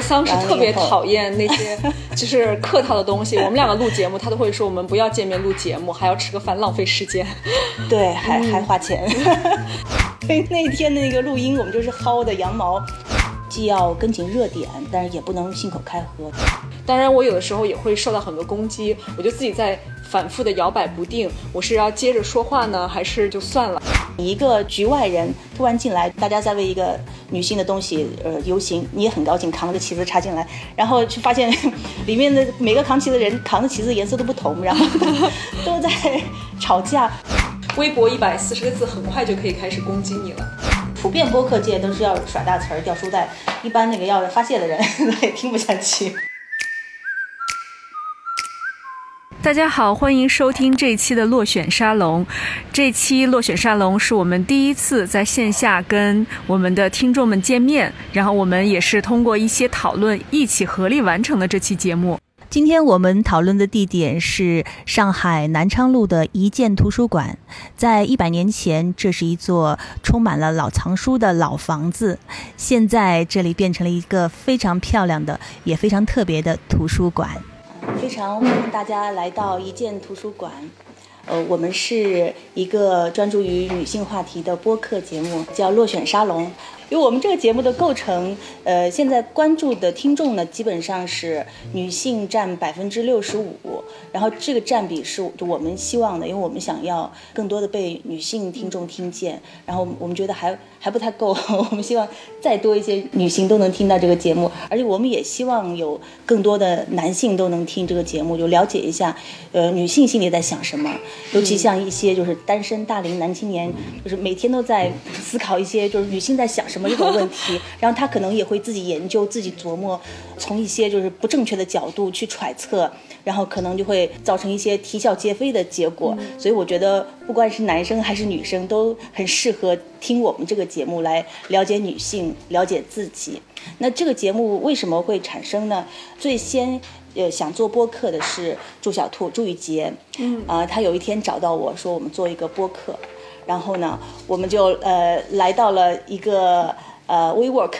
桑是特别讨厌那些 就是客套的东西。我们两个录节目，他都会说我们不要见面录节目，还要吃个饭，浪费时间。对，还还花钱。所以那天的那个录音，我们就是薅的羊毛，既要跟紧热点，但是也不能信口开河。当然，我有的时候也会受到很多攻击，我就自己在反复的摇摆不定，我是要接着说话呢，还是就算了？一个局外人突然进来，大家在为一个女性的东西呃游行，你也很高兴，扛着旗子插进来，然后就发现 里面的每个扛旗的人扛的旗子颜色都不同，然后 都在吵架。微博一百四十个字，很快就可以开始攻击你了。普遍播客界都是要耍大词儿、掉书袋，一般那个要发泄的人 他也听不下去。大家好，欢迎收听这一期的落选沙龙。这期落选沙龙是我们第一次在线下跟我们的听众们见面，然后我们也是通过一些讨论一起合力完成的这期节目。今天我们讨论的地点是上海南昌路的一建图书馆。在一百年前，这是一座充满了老藏书的老房子，现在这里变成了一个非常漂亮的、也非常特别的图书馆。非常欢迎大家来到一建图书馆。呃，我们是一个专注于女性话题的播客节目，叫落选沙龙。因为我们这个节目的构成，呃，现在关注的听众呢，基本上是女性占百分之六十五，然后这个占比是我们希望的，因为我们想要更多的被女性听众听见，然后我们觉得还还不太够，我们希望再多一些女性都能听到这个节目，而且我们也希望有更多的男性都能听这个节目，就了解一下，呃，女性心里在想什么，尤其像一些就是单身大龄男青年，就是每天都在思考一些就是女性在想什么。这种问题，然后他可能也会自己研究、自己琢磨，从一些就是不正确的角度去揣测，然后可能就会造成一些啼笑皆非的结果。所以我觉得，不管是男生还是女生，都很适合听我们这个节目来了解女性、了解自己。那这个节目为什么会产生呢？最先呃想做播客的是朱小兔朱雨洁，嗯。啊，他有一天找到我说，我们做一个播客。然后呢，我们就呃来到了一个呃 WeWork，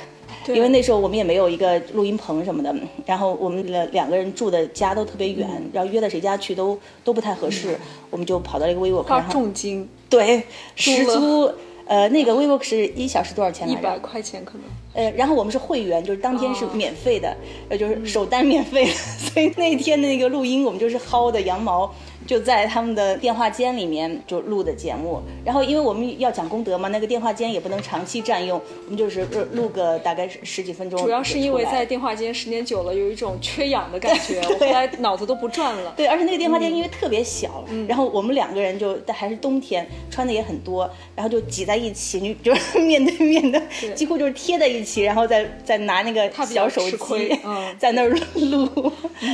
因为那时候我们也没有一个录音棚什么的，然后我们两两个人住的家都特别远，然后约到谁家去都都不太合适，我们就跑到了一个 WeWork，花重金，对，十租，呃，那个 WeWork 是一小时多少钱一百块钱可能。呃，然后我们是会员，就是当天是免费的，呃，就是首单免费，所以那天的那个录音我们就是薅的羊毛。就在他们的电话间里面就录的节目，然后因为我们要讲功德嘛，那个电话间也不能长期占用，我们就是录个大概十几分钟。主要是因为在电话间时间久了，有一种缺氧的感觉，我后来脑子都不转了。对，而且那个电话间因为特别小，然后我们两个人就还是冬天，穿的也很多，然后就挤在一起，你 就是面对面的，几乎就是贴在一起，然后再再拿那个小手机 在那儿录，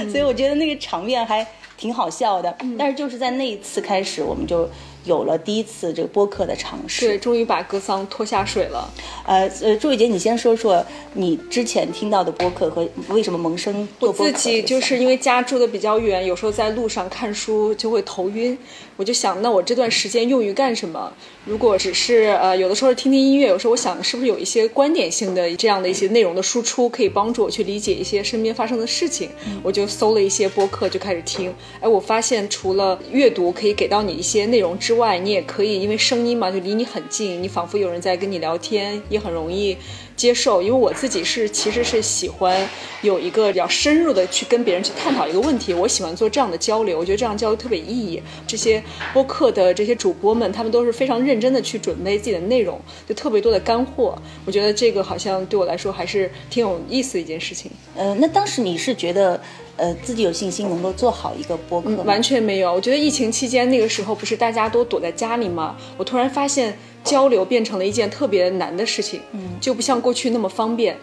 所以我觉得那个场面还。挺好笑的，但是就是在那一次开始，我们就。有了第一次这个播客的尝试，对，终于把格桑拖下水了。呃呃，朱雨杰，你先说说你之前听到的播客和为什么萌生做播客。我自己就是因为家住的比较远，有时候在路上看书就会头晕，我就想，那我这段时间用于干什么？如果只是呃，有的时候听听音乐，有时候我想是不是有一些观点性的这样的一些内容的输出，可以帮助我去理解一些身边发生的事情。我就搜了一些播客，就开始听。哎，我发现除了阅读可以给到你一些内容之外，你也可以，因为声音嘛，就离你很近，你仿佛有人在跟你聊天，也很容易接受。因为我自己是其实是喜欢有一个比较深入的去跟别人去探讨一个问题，我喜欢做这样的交流，我觉得这样交流特别有意义。这些播客的这些主播们，他们都是非常认真的去准备自己的内容，就特别多的干货。我觉得这个好像对我来说还是挺有意思的一件事情。呃，那当时你是觉得？呃，自己有信心能够做好一个播客，完全没有。我觉得疫情期间那个时候不是大家都躲在家里吗？我突然发现交流变成了一件特别难的事情，嗯，就不像过去那么方便。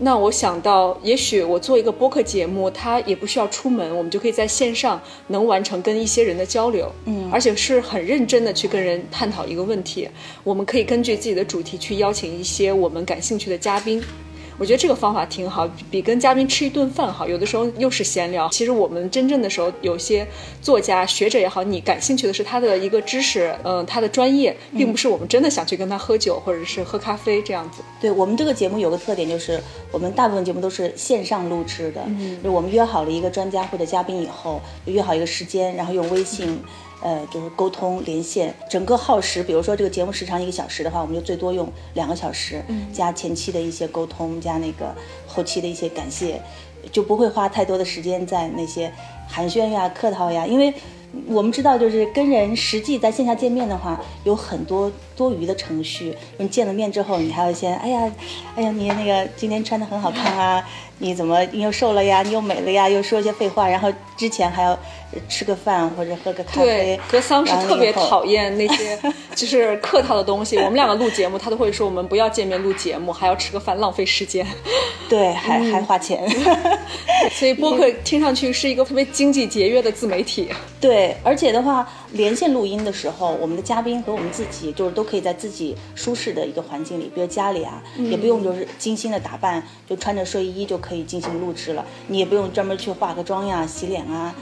那我想到，也许我做一个播客节目，它也不需要出门，我们就可以在线上能完成跟一些人的交流，嗯，而且是很认真的去跟人探讨一个问题。我们可以根据自己的主题去邀请一些我们感兴趣的嘉宾。我觉得这个方法挺好，比跟嘉宾吃一顿饭好。有的时候又是闲聊。其实我们真正的时候，有些作家、学者也好，你感兴趣的是他的一个知识，嗯，他的专业，并不是我们真的想去跟他喝酒或者是喝咖啡这样子。对我们这个节目有个特点，就是我们大部分节目都是线上录制的。嗯，就我们约好了一个专家或者嘉宾以后，约好一个时间，然后用微信。呃，就是沟通连线，整个耗时，比如说这个节目时长一个小时的话，我们就最多用两个小时，加前期的一些沟通，加那个后期的一些感谢，就不会花太多的时间在那些寒暄呀、客套呀，因为我们知道，就是跟人实际在线下见面的话，有很多多余的程序。你见了面之后，你还要先，哎呀，哎呀，你那个今天穿的很好看啊，你怎么你又瘦了呀，你又美了呀，又说一些废话，然后之前还要。吃个饭或者喝个咖啡。对，格桑是特别讨厌那些就是客套的东西。我们两个录节目，他都会说我们不要见面录节目，还要吃个饭，浪费时间。对，还还花钱。所以播客听上去是一个特别经济节约的自媒体。对，而且的话，连线录音的时候，我们的嘉宾和我们自己就是都可以在自己舒适的一个环境里，比如家里啊，也不用就是精心的打扮，就穿着睡衣就可以进行录制了。你也不用专门去化个妆呀、洗脸啊，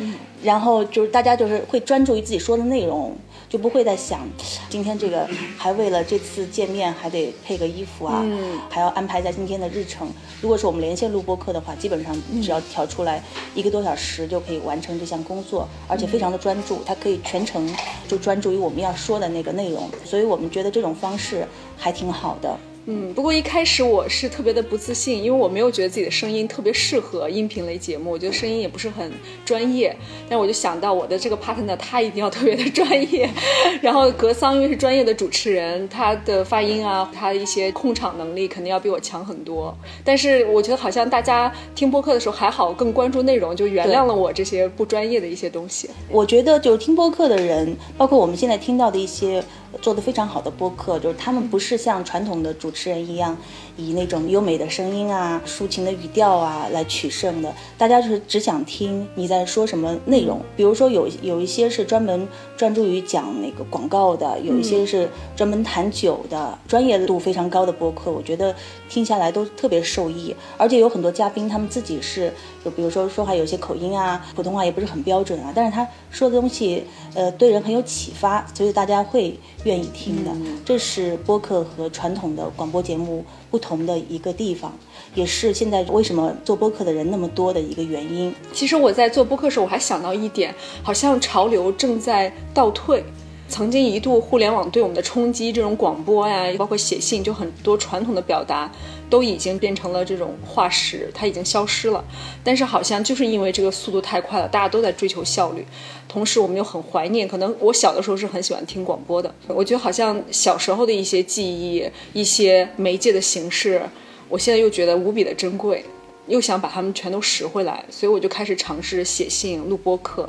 然然后就是大家就是会专注于自己说的内容，就不会再想今天这个还为了这次见面还得配个衣服啊，还要安排在今天的日程。如果是我们连线录播课的话，基本上只要调出来一个多小时就可以完成这项工作，而且非常的专注，它可以全程就专注于我们要说的那个内容。所以我们觉得这种方式还挺好的。嗯，不过一开始我是特别的不自信，因为我没有觉得自己的声音特别适合音频类节目，我觉得声音也不是很专业。但我就想到我的这个 partner，他一定要特别的专业。然后格桑因为是专业的主持人，他的发音啊，他的一些控场能力肯定要比我强很多。但是我觉得好像大家听播客的时候还好，更关注内容，就原谅了我这些不专业的一些东西。我觉得就听播客的人，包括我们现在听到的一些。做的非常好的播客，就是他们不是像传统的主持人一样，以那种优美的声音啊、抒情的语调啊来取胜的。大家就是只想听你在说什么内容。比如说有有一些是专门专注于讲那个广告的，有一些是专门谈酒的，专业度非常高的播客，我觉得听下来都特别受益。而且有很多嘉宾他们自己是，就比如说说话有些口音啊，普通话也不是很标准啊，但是他说的东西，呃，对人很有启发，所以大家会。愿意听的，这是播客和传统的广播节目不同的一个地方，也是现在为什么做播客的人那么多的一个原因。其实我在做播客时，候，我还想到一点，好像潮流正在倒退。曾经一度互联网对我们的冲击，这种广播呀，包括写信，就很多传统的表达。都已经变成了这种化石，它已经消失了。但是好像就是因为这个速度太快了，大家都在追求效率。同时，我们又很怀念。可能我小的时候是很喜欢听广播的。我觉得好像小时候的一些记忆、一些媒介的形式，我现在又觉得无比的珍贵，又想把它们全都拾回来。所以我就开始尝试写信、录播课。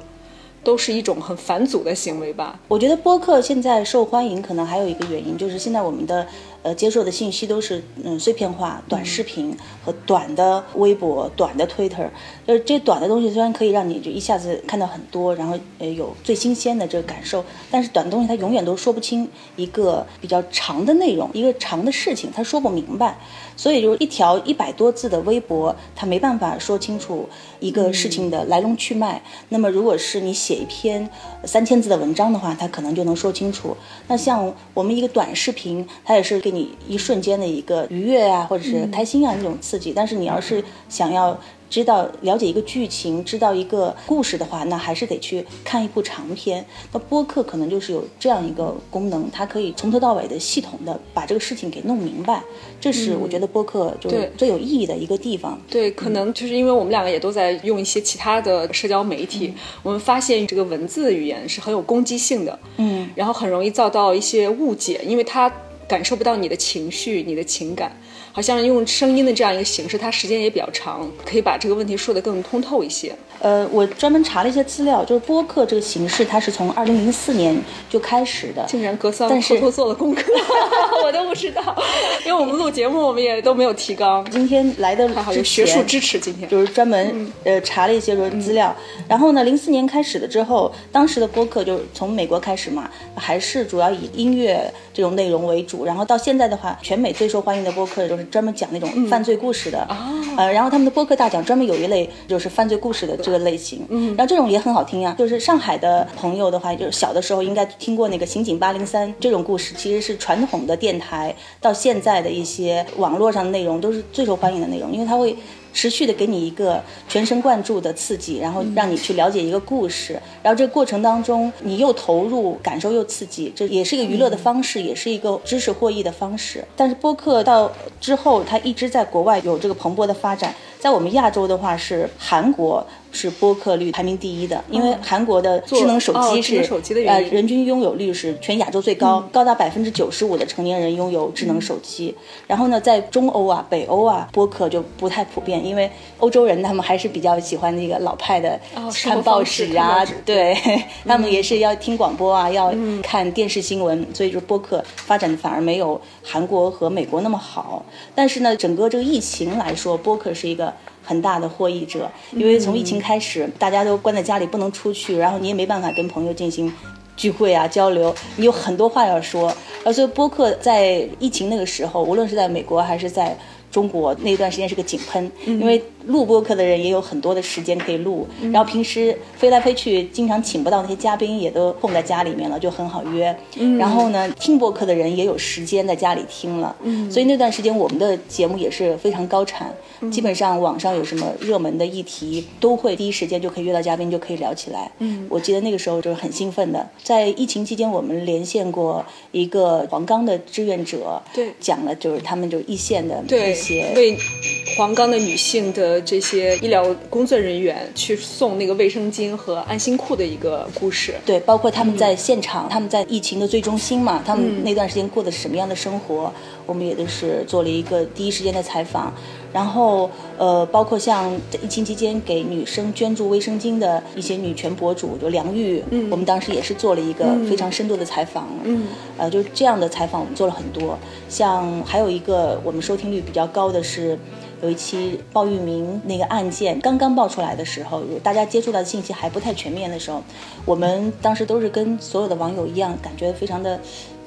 都是一种很返祖的行为吧。我觉得播客现在受欢迎，可能还有一个原因，就是现在我们的呃接受的信息都是嗯碎片化、短视频和短的微博、短的 Twitter。就是，这短的东西虽然可以让你就一下子看到很多，然后呃有最新鲜的这个感受，但是短东西它永远都说不清一个比较长的内容，一个长的事情，它说不明白。所以，就是一条一百多字的微博，它没办法说清楚一个事情的来龙去脉。那么，如果是你写一篇三千字的文章的话，它可能就能说清楚。那像我们一个短视频，它也是给你一瞬间的一个愉悦啊，或者是开心啊那种刺激。但是，你要是想要。知道了解一个剧情，知道一个故事的话，那还是得去看一部长片。那播客可能就是有这样一个功能，它可以从头到尾的系统的把这个事情给弄明白。这是我觉得播客就是最有意义的一个地方。对，可能就是因为我们两个也都在用一些其他的社交媒体，我们发现这个文字语言是很有攻击性的，嗯，然后很容易遭到一些误解，因为它感受不到你的情绪、你的情感。好像用声音的这样一个形式，它时间也比较长，可以把这个问题说得更通透一些。呃，我专门查了一些资料，就是播客这个形式，它是从二零零四年就开始的。竟然格桑偷偷做了功课，我都不知道，因为我们录节目，我们也都没有提纲。今天来的还好有学术支持，今天就是专门呃查了一些说资料。然后呢，零四年开始的之后，当时的播客就是从美国开始嘛，还是主要以音乐这种内容为主。然后到现在的话，全美最受欢迎的播客就是专门讲那种犯罪故事的，呃，然后他们的播客大奖专门有一类就是犯罪故事的这个类型，嗯，然后这种也很好听呀。就是上海的朋友的话，就是小的时候应该听过那个刑警八零三这种故事，其实是传统的电台到现在的一些网络上的内容都是最受欢迎的内容，因为它会。持续的给你一个全神贯注的刺激，然后让你去了解一个故事，然后这个过程当中你又投入，感受又刺激，这也是一个娱乐的方式，也是一个知识获益的方式。但是播客到之后，它一直在国外有这个蓬勃的发展，在我们亚洲的话是韩国。是播客率排名第一的，因为韩国的智能手机是呃人均拥有率是全亚洲最高，高达百分之九十五的成年人拥有智能手机。然后呢，在中欧啊、北欧啊，播客就不太普遍，因为欧洲人他们还是比较喜欢那个老派的看报纸啊，对 他们也是要听广播啊，要看电视新闻，所以就播客发展的反而没有韩国和美国那么好。但是呢，整个这个疫情来说，播客是一个。很大的获益者，因为从疫情开始，大家都关在家里不能出去，然后你也没办法跟朋友进行聚会啊交流，你有很多话要说，而所以播客在疫情那个时候，无论是在美国还是在。中国那段时间是个井喷，因为录播客的人也有很多的时间可以录，然后平时飞来飞去，经常请不到那些嘉宾，也都碰在家里面了，就很好约。然后呢，听播客的人也有时间在家里听了，所以那段时间我们的节目也是非常高产，基本上网上有什么热门的议题，都会第一时间就可以约到嘉宾，就可以聊起来。我记得那个时候就是很兴奋的，在疫情期间，我们连线过一个黄冈的志愿者，对，讲了就是他们就一线的。为黄冈的女性的这些医疗工作人员去送那个卫生巾和安心裤的一个故事，对，包括他们在现场，他们在疫情的最中心嘛，他们那段时间过的是什么样的生活，我们也都是做了一个第一时间的采访。然后，呃，包括像疫情期间给女生捐助卫生巾的一些女权博主，就梁玉，嗯我们当时也是做了一个非常深度的采访，嗯，呃，就这样的采访我们做了很多。像还有一个我们收听率比较高的是，有一期鲍玉明那个案件刚刚爆出来的时候，大家接触到的信息还不太全面的时候，我们当时都是跟所有的网友一样，感觉非常的。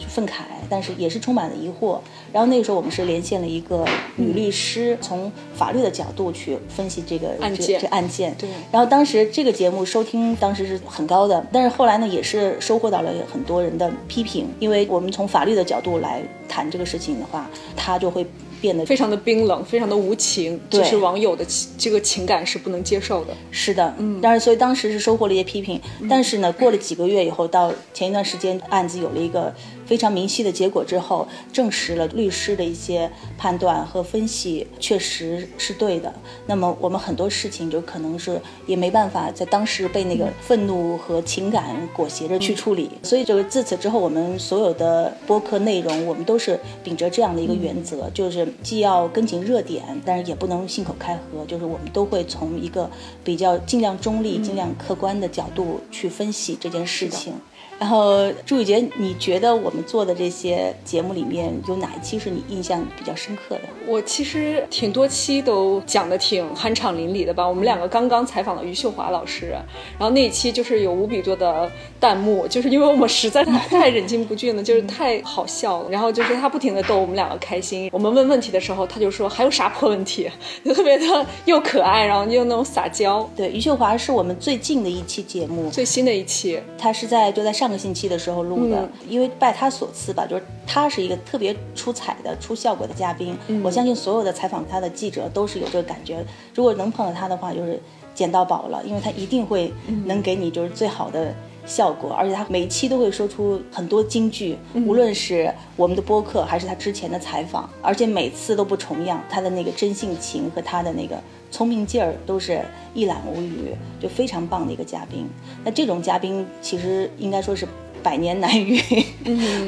愤慨，但是也是充满了疑惑。然后那个时候，我们是连线了一个女律师，从法律的角度去分析这个案件。这案件。对。然后当时这个节目收听当时是很高的，但是后来呢，也是收获到了很多人的批评，因为我们从法律的角度来谈这个事情的话，他就会。变得非常的冰冷，非常的无情，就是网友的这个情感是不能接受的。是的，嗯，但是所以当时是收获了一些批评，但是呢，过了几个月以后，到前一段时间案子有了一个非常明晰的结果之后，证实了律师的一些判断和分析确实是对的。那么我们很多事情就可能是也没办法在当时被那个愤怒和情感裹挟着去处理，所以就是自此之后，我们所有的播客内容，我们都是秉着这样的一个原则，就是。既要跟紧热点，但是也不能信口开河。就是我们都会从一个比较尽量中立、尽量客观的角度去分析这件事情。然后朱雨杰，你觉得我们做的这些节目里面有哪一期是你印象比较深刻的？我其实挺多期都讲的挺酣畅淋漓的吧。我们两个刚刚采访了余秀华老师，然后那一期就是有无比多的弹幕，就是因为我们实在太太忍俊不俊了，就是太好笑了。然后就是他不停的逗我们两个开心。我们问问题的时候，他就说还有啥破问题，就特别的又可爱，然后又那种撒娇。对，余秀华是我们最近的一期节目，最新的一期，他是在就在上。个星期的时候录的，因为拜他所赐吧，就是他是一个特别出彩的、出效果的嘉宾。我相信所有的采访他的记者都是有这个感觉。如果能碰到他的话，就是捡到宝了，因为他一定会能给你就是最好的效果，而且他每一期都会说出很多金句，无论是我们的播客还是他之前的采访，而且每次都不重样。他的那个真性情和他的那个。聪明劲儿都是一览无余，就非常棒的一个嘉宾。那这种嘉宾其实应该说是。百年难遇，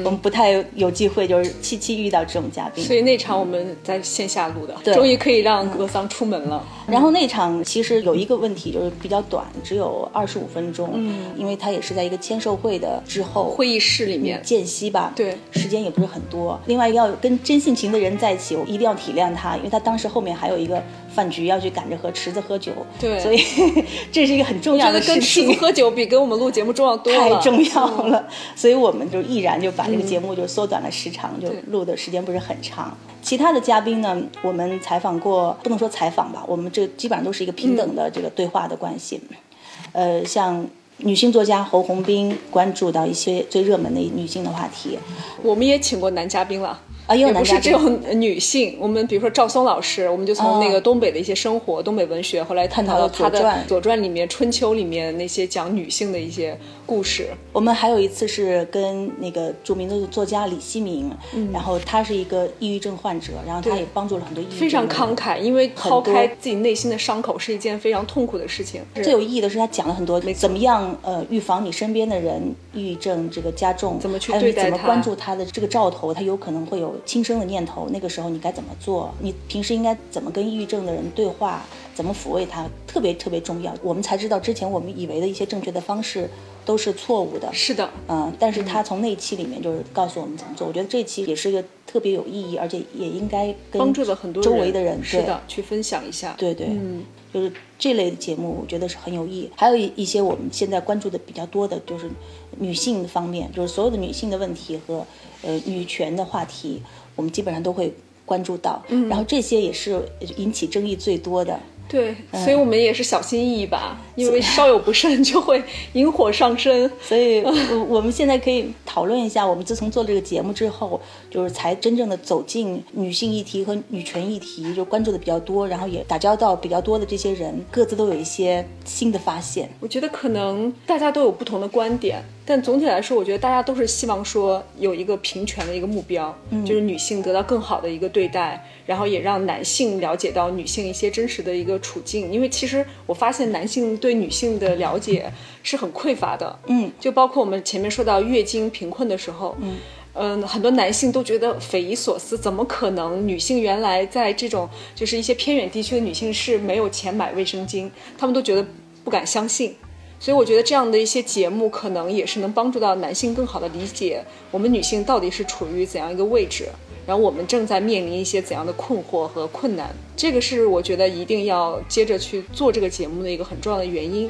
我们不太有机会，就是七七遇到这种嘉宾。所以那场我们在线下录的，终于可以让格桑出门了。然后那场其实有一个问题，就是比较短，只有二十五分钟。嗯，因为他也是在一个签售会的之后会议室里面间隙吧。对，时间也不是很多。另外要跟真性情的人在一起，我一定要体谅他，因为他当时后面还有一个饭局要去赶着和池子喝酒。对，所以 这是一个很重要的事情。跟池子喝酒比跟我们录节目重要多了，太重要了。所以我们就毅然然就把这个节目就缩短了时长，就录的时间不是很长。其他的嘉宾呢，我们采访过，不能说采访吧，我们这基本上都是一个平等的这个对话的关系。呃，像女性作家侯红斌关注到一些最热门的女性的话题，我们也请过男嘉宾了。啊，也不是只有女性。我们比如说赵松老师，我们就从那个东北的一些生活、东北文学，后来探讨到他的《左传》里面、《春秋》里面那些讲女性的一些故事。我们还有一次是跟那个著名的作家李希明，然后他是一个抑郁症患者，然后他也帮助了很多抑郁症。非常慷慨，因为抛开自己内心的伤口是一件非常痛苦的事情。最有意义的是他讲了很多怎么样呃预防你身边的人抑郁症这个加重，怎么去对待他，怎么关注他的这个兆头，他有可能会有轻生的念头。那个时候你该怎么做？你平时应该怎么跟抑郁症的人对话？怎么抚慰他？特别特别重要。我们才知道之前我们以为的一些正确的方式都是错误的。是的，嗯。但是他从那期里面就是告诉我们怎么做。我觉得这期也是一个特别有意义，而且也应该帮助了很多周围的人，是的，去分享一下。对对，嗯，就是这类的节目，我觉得是很有意义。还有一一些我们现在关注的比较多的，就是女性方面，就是所有的女性的问题和呃女权的话题，我们基本上都会。关注到，然后这些也是引起争议最多的。对，所以我们也是小心翼翼吧，因为稍有不慎就会引火上身。所以，我我们现在可以讨论一下，我们自从做这个节目之后，就是才真正的走进女性议题和女权议题，就关注的比较多，然后也打交道比较多的这些人，各自都有一些新的发现。我觉得可能大家都有不同的观点。但总体来说，我觉得大家都是希望说有一个平权的一个目标，就是女性得到更好的一个对待，然后也让男性了解到女性一些真实的一个处境。因为其实我发现男性对女性的了解是很匮乏的，嗯，就包括我们前面说到月经贫困的时候，嗯，嗯，很多男性都觉得匪夷所思，怎么可能女性原来在这种就是一些偏远地区的女性是没有钱买卫生巾，他们都觉得不敢相信。所以我觉得这样的一些节目，可能也是能帮助到男性更好的理解我们女性到底是处于怎样一个位置，然后我们正在面临一些怎样的困惑和困难。这个是我觉得一定要接着去做这个节目的一个很重要的原因。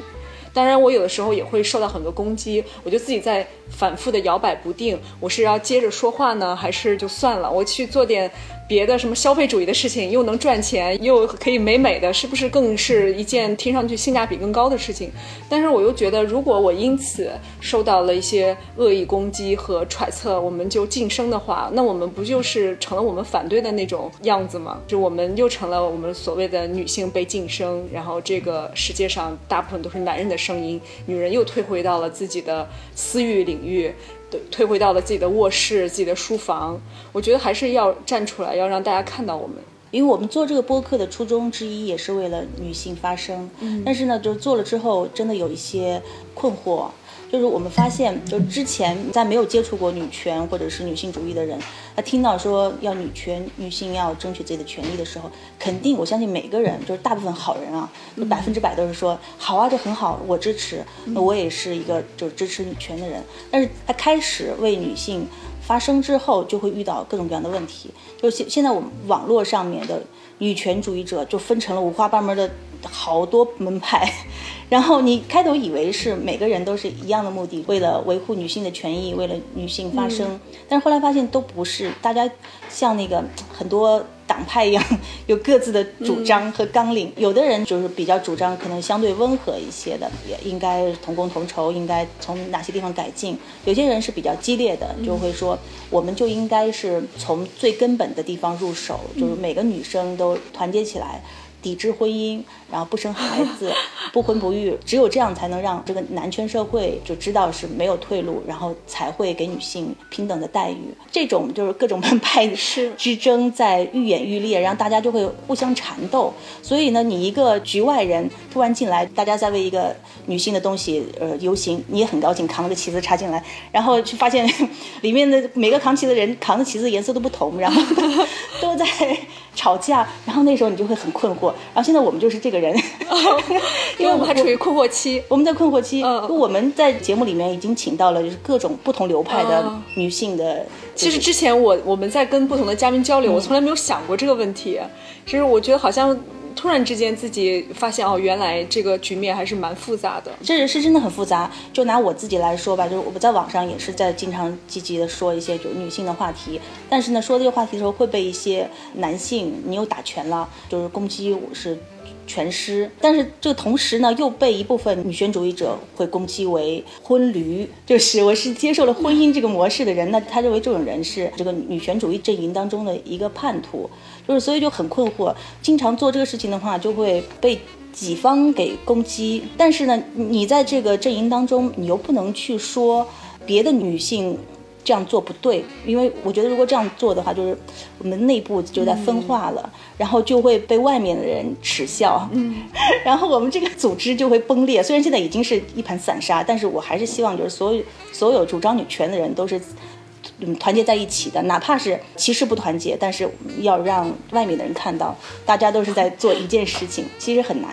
当然，我有的时候也会受到很多攻击，我就自己在反复的摇摆不定，我是要接着说话呢，还是就算了，我去做点。别的什么消费主义的事情又能赚钱又可以美美的，是不是更是一件听上去性价比更高的事情？但是我又觉得，如果我因此受到了一些恶意攻击和揣测，我们就晋升的话，那我们不就是成了我们反对的那种样子吗？就我们又成了呃我们所谓的女性被晋升，然后这个世界上大部分都是男人的声音，女人又退回到了自己的私域领域。对退回到了自己的卧室、自己的书房，我觉得还是要站出来，要让大家看到我们。因为我们做这个播客的初衷之一，也是为了女性发声。嗯。但是呢，就做了之后，真的有一些困惑。就是我们发现，就之前在没有接触过女权或者是女性主义的人，他听到说要女权、女性要争取自己的权利的时候，肯定我相信每个人，就是大部分好人啊，百分之百都是说好啊，这很好，我支持。那我也是一个就是支持女权的人。但是他开始为女性发声之后，就会遇到各种各样的问题。就现现在我们网络上面的女权主义者就分成了五花八门的好多门派。然后你开头以为是每个人都是一样的目的，为了维护女性的权益，为了女性发声，但是后来发现都不是，大家像那个很多党派一样，有各自的主张和纲领。有的人就是比较主张可能相对温和一些的，也应该同工同酬，应该从哪些地方改进。有些人是比较激烈的，就会说我们就应该是从最根本的地方入手，就是每个女生都团结起来。抵制婚姻，然后不生孩子，不婚不育，只有这样才能让这个男权社会就知道是没有退路，然后才会给女性平等的待遇。这种就是各种门派之争在愈演愈烈，然后大家就会互相缠斗。所以呢，你一个局外人突然进来，大家在为一个女性的东西呃游行，你也很高兴，扛着旗子插进来，然后就发现 里面的每个扛旗的人扛的旗子颜色都不同，然后 都在吵架，然后那时候你就会很困惑。然后现在我们就是这个人，因为我们还处于困惑期。我们在困惑期，我们在节目里面已经请到了就是各种不同流派的女性的。其实之前我我们在跟不同的嘉宾交流，我从来没有想过这个问题。其实我觉得好像突然之间自己发现哦，原来这个局面还是蛮复杂的。这人是真的很复杂。就拿我自己来说吧，就是我在网上也是在经常积极的说一些就女性的话题，但是呢，说这个话题的时候会被一些男性，你又打拳了，就是攻击我是。全尸，但是这同时呢，又被一部分女权主义者会攻击为婚驴，就是我是接受了婚姻这个模式的人，那他认为这种人是这个女权主义阵营当中的一个叛徒，就是所以就很困惑，经常做这个事情的话，就会被己方给攻击，但是呢，你在这个阵营当中，你又不能去说别的女性。这样做不对，因为我觉得如果这样做的话，就是我们内部就在分化了，然后就会被外面的人耻笑，嗯，然后我们这个组织就会崩裂。虽然现在已经是一盘散沙，但是我还是希望就是所有所有主张女权的人都是嗯团结在一起的，哪怕是其实不团结，但是要让外面的人看到，大家都是在做一件事情，其实很难。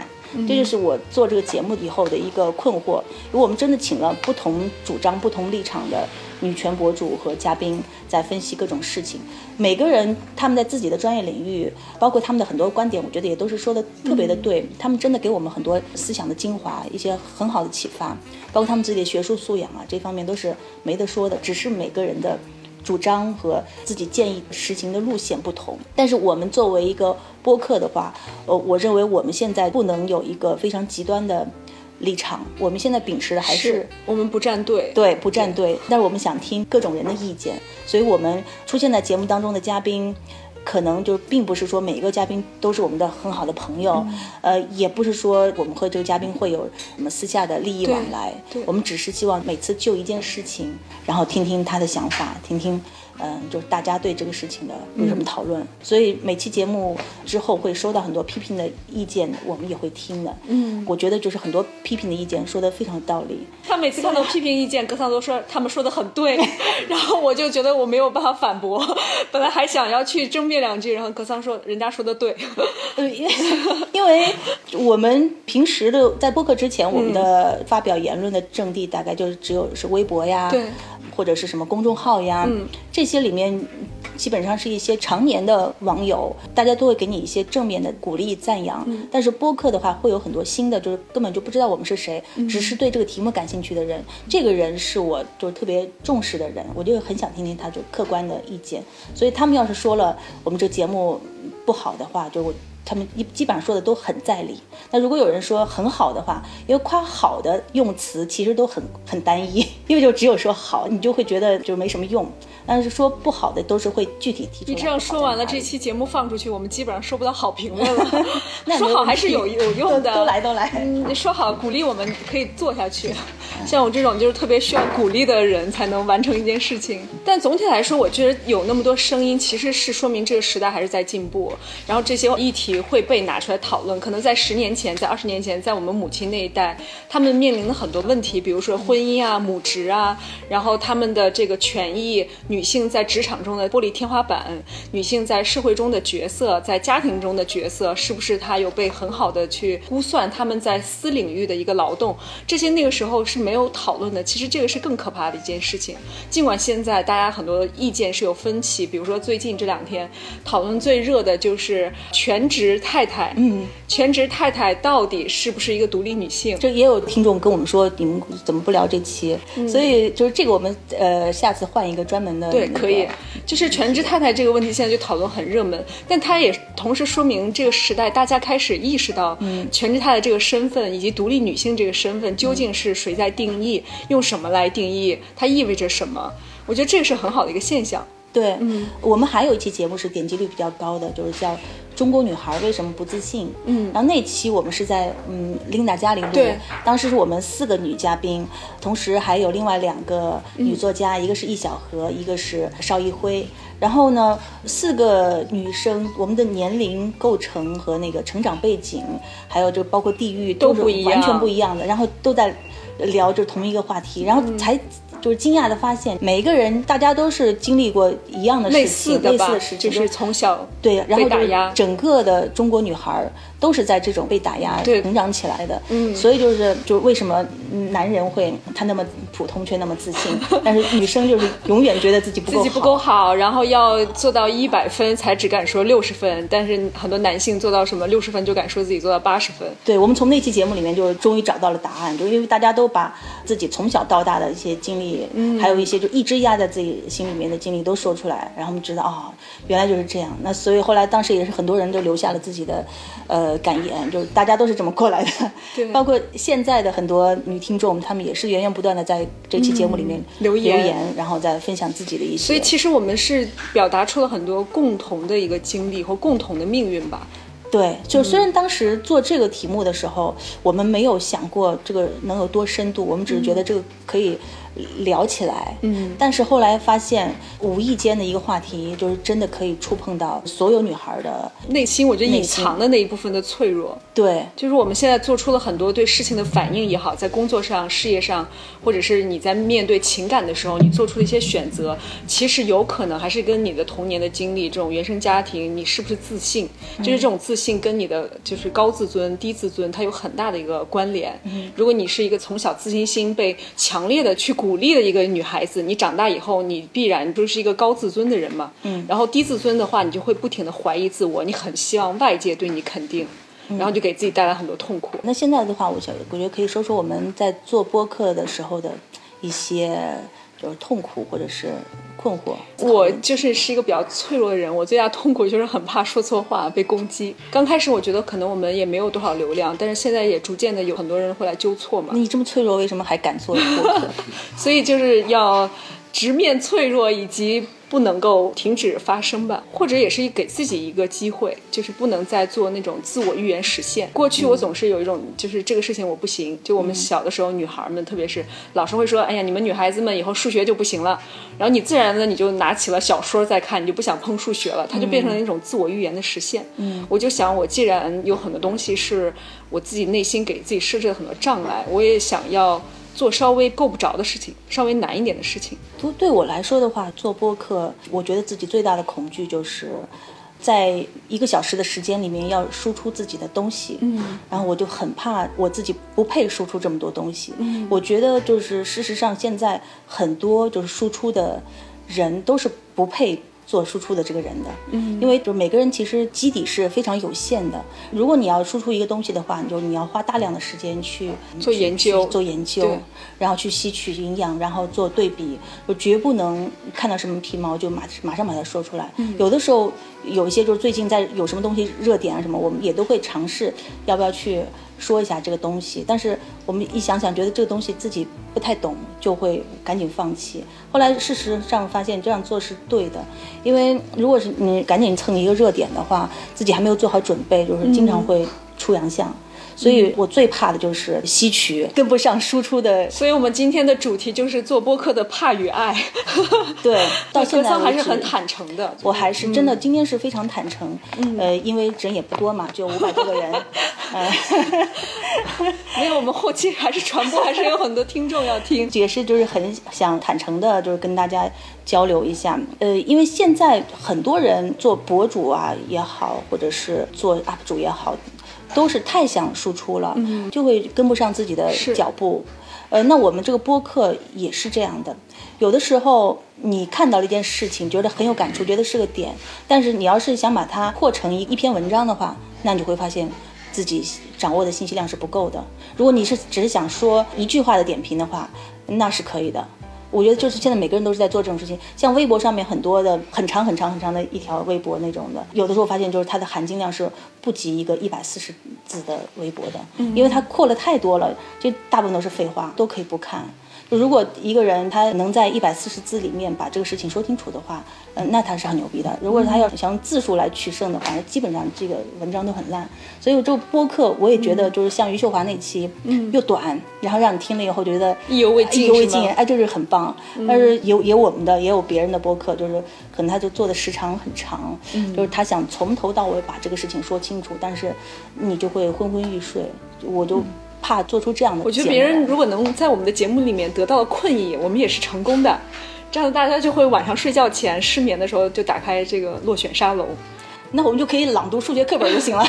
这就是我做这个节目以后的一个困惑。如果我们真的请了不同主张、不同立场的。女权博主和嘉宾在分析各种事情，每个人他们在自己的专业领域，包括他们的很多观点，我觉得也都是说的特别的对。他们真的给我们很多思想的精华，一些很好的启发，包括他们自己的学术素养啊，这方面都是没得说的。只是每个人的主张和自己建议实行的路线不同。但是我们作为一个播客的话，呃，我认为我们现在不能有一个非常极端的。立场，我们现在秉持的还是我们不站队，对，不站队。但是我们想听各种人的意见，所以我们出现在节目当中的嘉宾，可能就并不是说每一个嘉宾都是我们的很好的朋友，呃，也不是说我们和这个嘉宾会有什么私下的利益往来，我们只是希望每次就一件事情，然后听听他的想法，听听。嗯，就是大家对这个事情的有什么讨论，所以每期节目之后会收到很多批评的意见，我们也会听的。嗯，我觉得就是很多批评的意见说的非常有道理。他每次看到批评意见，格桑都说他们说的很对，然后我就觉得我没有办法反驳，本来还想要去争辩两句，然后格桑说人家说的对。因为因为我们平时的在播客之前，我们的发表言论的阵地大概就是只有是微博呀。对。或者是什么公众号呀，这些里面基本上是一些常年的网友，大家都会给你一些正面的鼓励赞扬。但是播客的话，会有很多新的，就是根本就不知道我们是谁，只是对这个题目感兴趣的人。这个人是我就特别重视的人，我就很想听听他就客观的意见。所以他们要是说了我们这个节目不好的话，就我。他们一基本上说的都很在理。那如果有人说很好的话，因为夸好的用词其实都很很单一，因为就只有说好，你就会觉得就没什么用。但是说不好的都是会具体提出。你这样说完了，这期节目放出去，我们基本上收不到好评论了。说好还是有有用的，都来都来。嗯，说好鼓励我们可以做下去。像我这种就是特别需要鼓励的人才能完成一件事情。但总体来说，我觉得有那么多声音，其实是说明这个时代还是在进步。然后这些议题会被拿出来讨论。可能在十年前，在二十年前，在我们母亲那一代，他们面临的很多问题，比如说婚姻啊、母职啊，然后他们的这个权益。女性在职场中的玻璃天花板，女性在社会中的角色，在家庭中的角色，是不是她有被很好的去估算？他们在私领域的一个劳动，这些那个时候是没有讨论的。其实这个是更可怕的一件事情。尽管现在大家很多意见是有分歧，比如说最近这两天讨论最热的就是全职太太，嗯，全职太太到底是不是一个独立女性？这也有听众跟我们说，你们怎么不聊这期？所以就是这个，我们呃下次换一个专门的。对，可以，就是全职太太这个问题，现在就讨论很热门，但它也同时说明这个时代大家开始意识到，嗯，全职太太这个身份以及独立女性这个身份究竟是谁在定义，用什么来定义，它意味着什么？我觉得这个是很好的一个现象。对，嗯，我们还有一期节目是点击率比较高的，就是叫。中国女孩为什么不自信？嗯，然后那期我们是在嗯琳达家里录，当时是我们四个女嘉宾，同时还有另外两个女作家，一个是易小荷，一个是邵艺辉。然后呢，四个女生，我们的年龄构成和那个成长背景，还有就包括地域都是完全不一样的，然后都在聊着同一个话题，然后才。就是惊讶的发现，每一个人大家都是经历过一样的事情，类似的事情，就是从小对，然后就是整个的中国女孩都是在这种被打压对成长起来的。嗯所以就是就为什么男人会他那么普通却那么自信，但是女生就是永远觉得自己不够自己不够好，然后要做到一百分才只敢说六十分，但是很多男性做到什么六十分就敢说自己做到八十分。对，我们从那期节目里面就是终于找到了答案，就因为大家都把自己从小到大的一些经历，嗯，还有一些就一直压在自己心里面的经历都说出来，然后我们知道啊、原来就是这样。那所以后来当时也是很多人都留下了自己的呃感言，就是大家都是这么过来的，对 包括现在的很多女听众，她们也是源源不断的在这期节目里面嗯留言言，然后再分享自己的一些。所以其实我们是表达出了很多共同的一个经历和共同的命运吧。对，就虽然当时做这个题目的时候，我们没有想过这个能有多深度，我们只是觉得这个可以聊起来。嗯，但是后来发现，无意间的一个话题，就是真的可以触碰到所有女孩的。内心我觉得隐藏的那一部分的脆弱，对，就是我们现在做出了很多对事情的反应也好，在工作上、事业上，或者是你在面对情感的时候，你做出的一些选择，其实有可能还是跟你的童年的经历、这种原生家庭，你是不是自信，就是这种自信跟你的就是高自尊、低自尊，它有很大的一个关联。如果你是一个从小自信心被强烈的去鼓励的一个女孩子，你长大以后，你必然不是一个高自尊的人嘛。嗯，然后低自尊的话，你就会不停的怀疑自我，你很希望外界对你肯定。然后就给自己带来很多痛苦。那现在的话，我觉我觉得可以说说我们在做播客的时候的一些就是痛苦或者是困惑。我就是是一个比较脆弱的人，我最大痛苦就是很怕说错话被攻击。刚开始我觉得可能我们也没有多少流量，但是现在也逐渐的有很多人会来纠错嘛，你这么脆弱，为什么还敢做播客？所以就是要直面脆弱以及。不能够停止发生吧，或者也是给自己一个机会，就是不能再做那种自我预言实现。过去我总是有一种，就是这个事情我不行。就我们小的时候，女孩们特别是老师会说：“哎呀，你们女孩子们以后数学就不行了。”然后你自然的你就拿起了小说在看，你就不想碰数学了，它就变成了一种自我预言的实现。嗯，我就想，我既然有很多东西是我自己内心给自己设置了很多障碍，我也想要。做稍微够不着的事情，稍微难一点的事情。对对我来说的话，做播客，我觉得自己最大的恐惧就是，在一个小时的时间里面要输出自己的东西。嗯，然后我就很怕我自己不配输出这么多东西。嗯，我觉得就是事实上现在很多就是输出的人都是不配。做输出的这个人的，嗯，因为就每个人其实基底是非常有限的。如果你要输出一个东西的话，你就你要花大量的时间去做研究做研究，然后去吸取营养，然后做对比，我绝不能看到什么皮毛就马马上把它说出来。有的时候有一些就是最近在有什么东西热点啊什么，我们也都会尝试要不要去说一下这个东西。但是我们一想想，觉得这个东西自己不太懂，就会赶紧放弃。后来事实上发现这样做是对的，因为如果是你赶紧蹭一个热点的话，自己还没有做好准备，就是经常会出洋相。所以我最怕的就是吸取 跟不上输出的。所以我们今天的主题就是做播客的怕与爱。对，到现在还是很坦诚的。我还是真的，今天是非常坦诚，呃，因为人也不多嘛，就五百多个人，呃，没有，我们后期还是传播，还是有很多听众要听。也是就是很想坦诚的，就是跟大家交流一下，呃，因为现在很多人做博主啊也好，或者是做 UP 主也好，都是太想输出了，就会跟不上自己的脚步。呃，那我们这个播客也是这样的，有的时候你看到了一件事情，觉得很有感触，觉得是个点，但是你要是想把它扩成一一篇文章的话，那你会发现自己掌握的信息量是不够的。如果你是只是想说一句话的点评的话，那是可以的。我觉得就是现在每个人都是在做这种事情，像微博上面很多的很长很长很长的一条微博那种的，有的时候发现就是它的含金量是不及一个一百四十字的微博的，因为它扩了太多了，就大部分都是废话，都可以不看。如果一个人他能在一百四十字里面把这个事情说清楚的话，嗯、那他是很牛逼的。如果他要想用字数来取胜的话，那基本上这个文章都很烂。所以这个播客我也觉得就是像余秀华那期，嗯，又短，然后让你听了以后觉得意犹未尽意犹未尽，哎，就是很棒。但是有有我们的，也有别人的播客，就是可能他就做的时长很长，就是他想从头到尾把这个事情说清楚，但是你就会昏昏欲睡，我就怕做出这样的。我觉得别人如果能在我们的节目里面得到了困意，我们也是成功的。这样大家就会晚上睡觉前失眠的时候就打开这个落选沙龙。那我们就可以朗读数学课本就行了。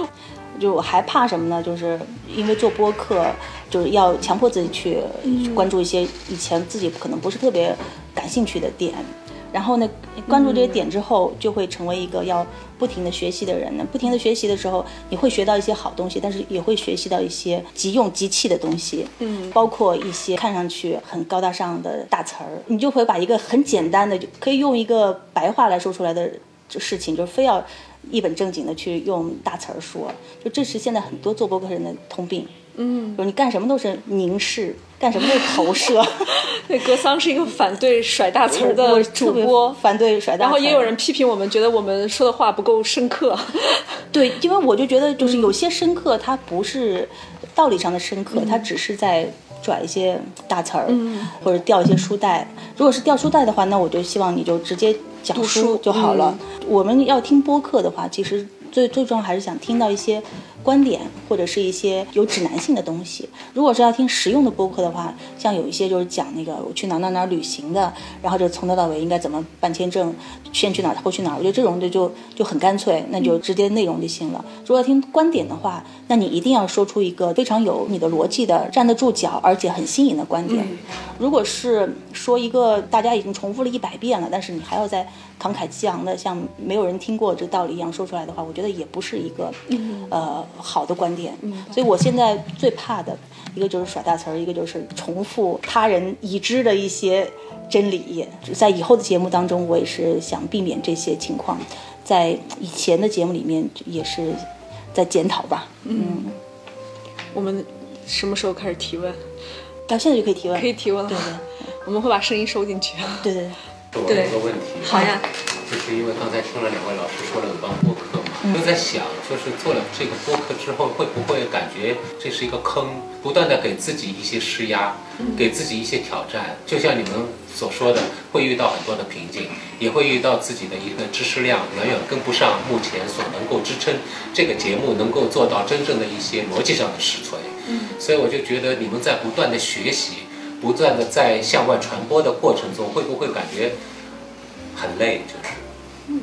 就我还怕什么呢？就是因为做播客，就是要强迫自己去关注一些以前自己可能不是特别感兴趣的点。然后呢，关注这些点之后，就会成为一个要不停的学习的人呢。不停的学习的时候，你会学到一些好东西，但是也会学习到一些急用急弃的东西。嗯，包括一些看上去很高大上的大词儿，你就会把一个很简单的，就可以用一个白话来说出来的事情，就非要一本正经的去用大词儿说，就这是现在很多做播客人的通病。嗯，就是你干什么都是凝视，干什么都是投射。对，格桑是一个反对甩大词儿的主播，反对甩大词。然后也有人批评我们，觉得我们说的话不够深刻。对，因为我就觉得，就是有些深刻，它不是道理上的深刻，它只是在拽一些大词儿，或者掉一些书袋。如果是掉书袋的话，那我就希望你就直接讲书就好了。我们要听播客的话，其实最最重要还是想听到一些。观点或者是一些有指南性的东西。如果是要听实用的播客的话，像有一些就是讲那个我去哪哪哪旅行的，然后就从头到尾应该怎么办签证，先去哪儿后去哪儿。我觉得这种就就就很干脆，那就直接内容就行了。如果要听观点的话，那你一定要说出一个非常有你的逻辑的、站得住脚而且很新颖的观点。如果是说一个大家已经重复了一百遍了，但是你还要再。慷慨激昂的，像没有人听过这道理一样说出来的话，我觉得也不是一个呃好的观点。所以我现在最怕的一个就是甩大词儿，一个就是重复他人已知的一些真理。在以后的节目当中，我也是想避免这些情况。在以前的节目里面也是在检讨吧。嗯，我们什么时候开始提问？到现在就可以提问，可以提问了。对对，我们会把声音收进去。对对。我有个问题，好呀，就是因为刚才听了两位老师说了有关播客嘛，就在想，就是做了这个播客之后，会不会感觉这是一个坑，不断的给自己一些施压，给自己一些挑战，就像你们所说的，会遇到很多的瓶颈，也会遇到自己的一个知识量远远跟不上目前所能够支撑这个节目能够做到真正的一些逻辑上的实锤。嗯，所以我就觉得你们在不断的学习。不断的在向外传播的过程中，会不会感觉很累？就是，嗯，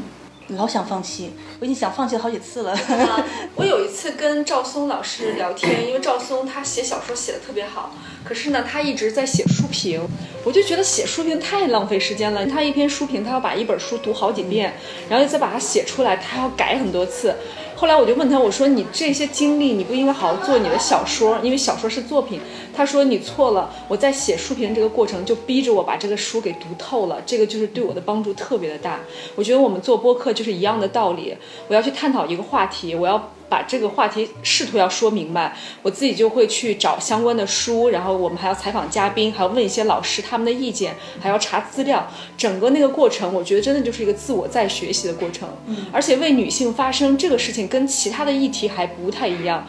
老想放弃，我已经想放弃了好几次了。我有一次跟赵松老师聊天，因为赵松他写小说写的特别好，可是呢，他一直在写书评，我就觉得写书评太浪费时间了。他一篇书评，他要把一本书读好几遍，然后再把它写出来，他要改很多次。后来我就问他，我说你这些经历，你不应该好好做你的小说，因为小说是作品。他说你错了，我在写书评这个过程就逼着我把这个书给读透了，这个就是对我的帮助特别的大。我觉得我们做播客就是一样的道理，我要去探讨一个话题，我要。把这个话题试图要说明白，我自己就会去找相关的书，然后我们还要采访嘉宾，还要问一些老师他们的意见，还要查资料。整个那个过程，我觉得真的就是一个自我在学习的过程。嗯，而且为女性发声这个事情跟其他的议题还不太一样。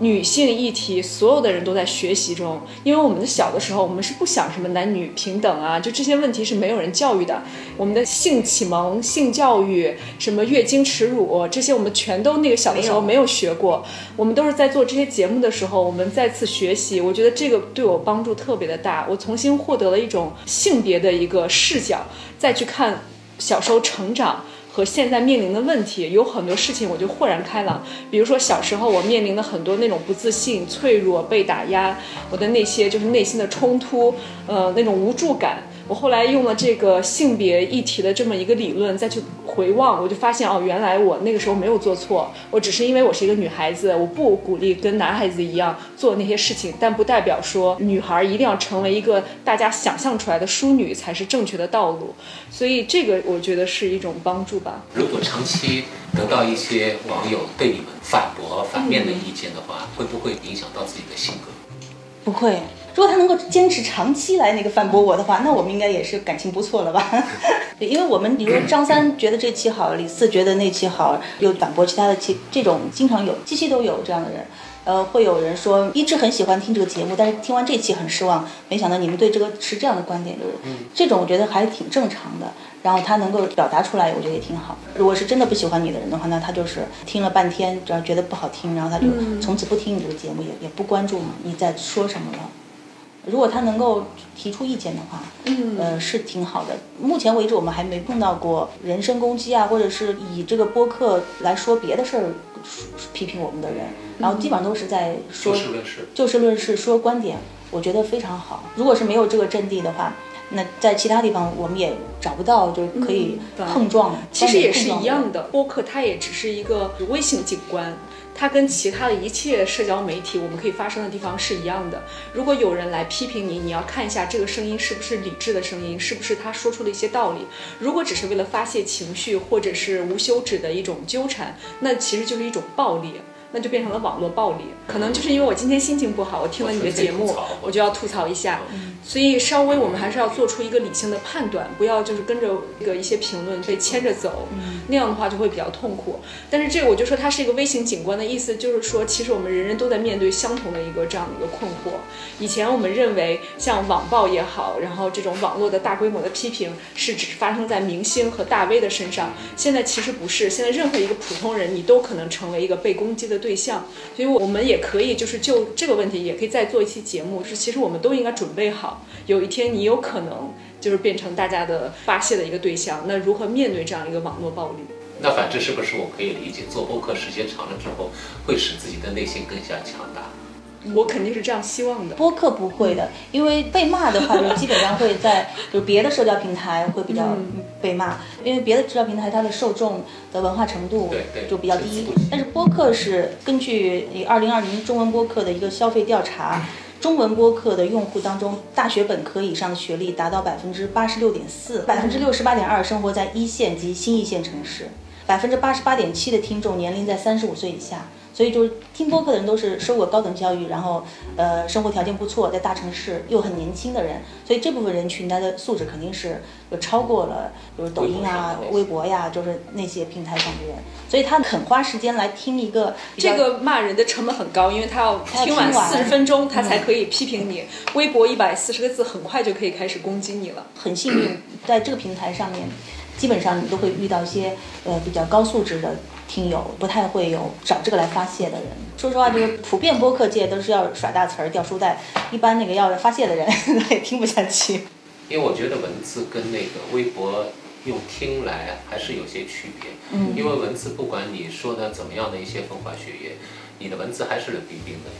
女性议题，所有的人都在学习中，因为我们的小的时候，我们是不想什么男女平等啊，就这些问题是没有人教育的。我们的性启蒙、性教育，什么月经耻辱，这些我们全都那个小的时候没有学过。我们都是在做这些节目的时候，我们再次学习。我觉得这个对我帮助特别的大，我重新获得了一种性别的一个视角，再去看小时候成长。和现在面临的问题有很多事情，我就豁然开朗。比如说小时候我面临的很多那种不自信、脆弱、被打压，我的那些就是内心的冲突，呃，那种无助感。我后来用了这个性别议题的这么一个理论，再去回望，我就发现哦，原来我那个时候没有做错，我只是因为我是一个女孩子，我不鼓励跟男孩子一样做那些事情，但不代表说女孩一定要成为一个大家想象出来的淑女才是正确的道路。所以这个我觉得是一种帮助吧。如果长期得到一些网友对你们反驳、反面的意见的话，会不会影响到自己的性格？不会。如果他能够坚持长期来那个反驳我的话，那我们应该也是感情不错了吧？对，因为我们比如说张三觉得这期好，李四觉得那期好，又反驳其他的期，这种经常有，期期都有这样的人。呃，会有人说一直很喜欢听这个节目，但是听完这期很失望。没想到你们对这个持这样的观点，就是这种我觉得还挺正常的。然后他能够表达出来，我觉得也挺好。如果是真的不喜欢你的人的话，那他就是听了半天，只要觉得不好听，然后他就从此不听你这个节目，也也不关注你在说什么了。如果他能够提出意见的话，嗯，呃，是挺好的。目前为止，我们还没碰到过人身攻击啊，或者是以这个播客来说别的事儿批评我们的人。然后基本上都是在说就事论事。就事论事，说观点，我觉得非常好。如果是没有这个阵地的话，那在其他地方我们也找不到，就是可以碰撞。其实也是一。样的，播客它也只是一个微型景观。它跟其他的一切社交媒体，我们可以发声的地方是一样的。如果有人来批评你，你要看一下这个声音是不是理智的声音，是不是他说出了一些道理。如果只是为了发泄情绪，或者是无休止的一种纠缠，那其实就是一种暴力。那就变成了网络暴力，可能就是因为我今天心情不好，我听了你的节目我就要吐槽一下，所以稍微我们还是要做出一个理性的判断，不要就是跟着这个一些评论被牵着走，那样的话就会比较痛苦。但是这个我就说它是一个微型景观的意思，就是说其实我们人人都在面对相同的一个这样的一个困惑。以前我们认为像网暴也好，然后这种网络的大规模的批评是只发生在明星和大 V 的身上，现在其实不是，现在任何一个普通人你都可能成为一个被攻击的对象，所以我们也可以就是就这个问题也可以再做一期节目，就是其实我们都应该准备好，有一天你有可能就是变成大家的发泄的一个对象，那如何面对这样一个网络暴力？那反之是不是我可以理解，做播客时间长了之后，会使自己的内心更加强大？我肯定是这样希望的。播客不会的，因为被骂的话，就基本上会在 就别的社交平台会比较被骂，因为别的社交平台它的受众的文化程度就比较低。但是播客是根据二零二零中文播客的一个消费调查，中文播客的用户当中，大学本科以上的学历达到百分之八十六点四，百分之六十八点二生活在一线及新一线城市，百分之八十八点七的听众年龄在三十五岁以下。所以就是听播客的人都是受过高等教育，然后呃生活条件不错，在大城市又很年轻的人，所以这部分人群他的素质肯定是就超过了，就是抖音啊、微博呀，就是那些平台上的人，所以他肯花时间来听一个这个骂人的成本很高，因为他要要听完听完四十分钟，他才可以批评你。微博一百四十个字，很快就可以开始攻击你了。很幸运，在这个平台上面，基本上你都会遇到一些呃比较高素质的听友，不太会有找这个来发泄的人。说实话，就是普遍播客界都是要耍大词儿、掉书袋，一般那个要发泄的人 他也听不下去。因为我觉得文字跟那个微博用听来还是有些区别。嗯因为文字不管你说的怎么样的一些风花雪月，你的文字还是冷冰冰的。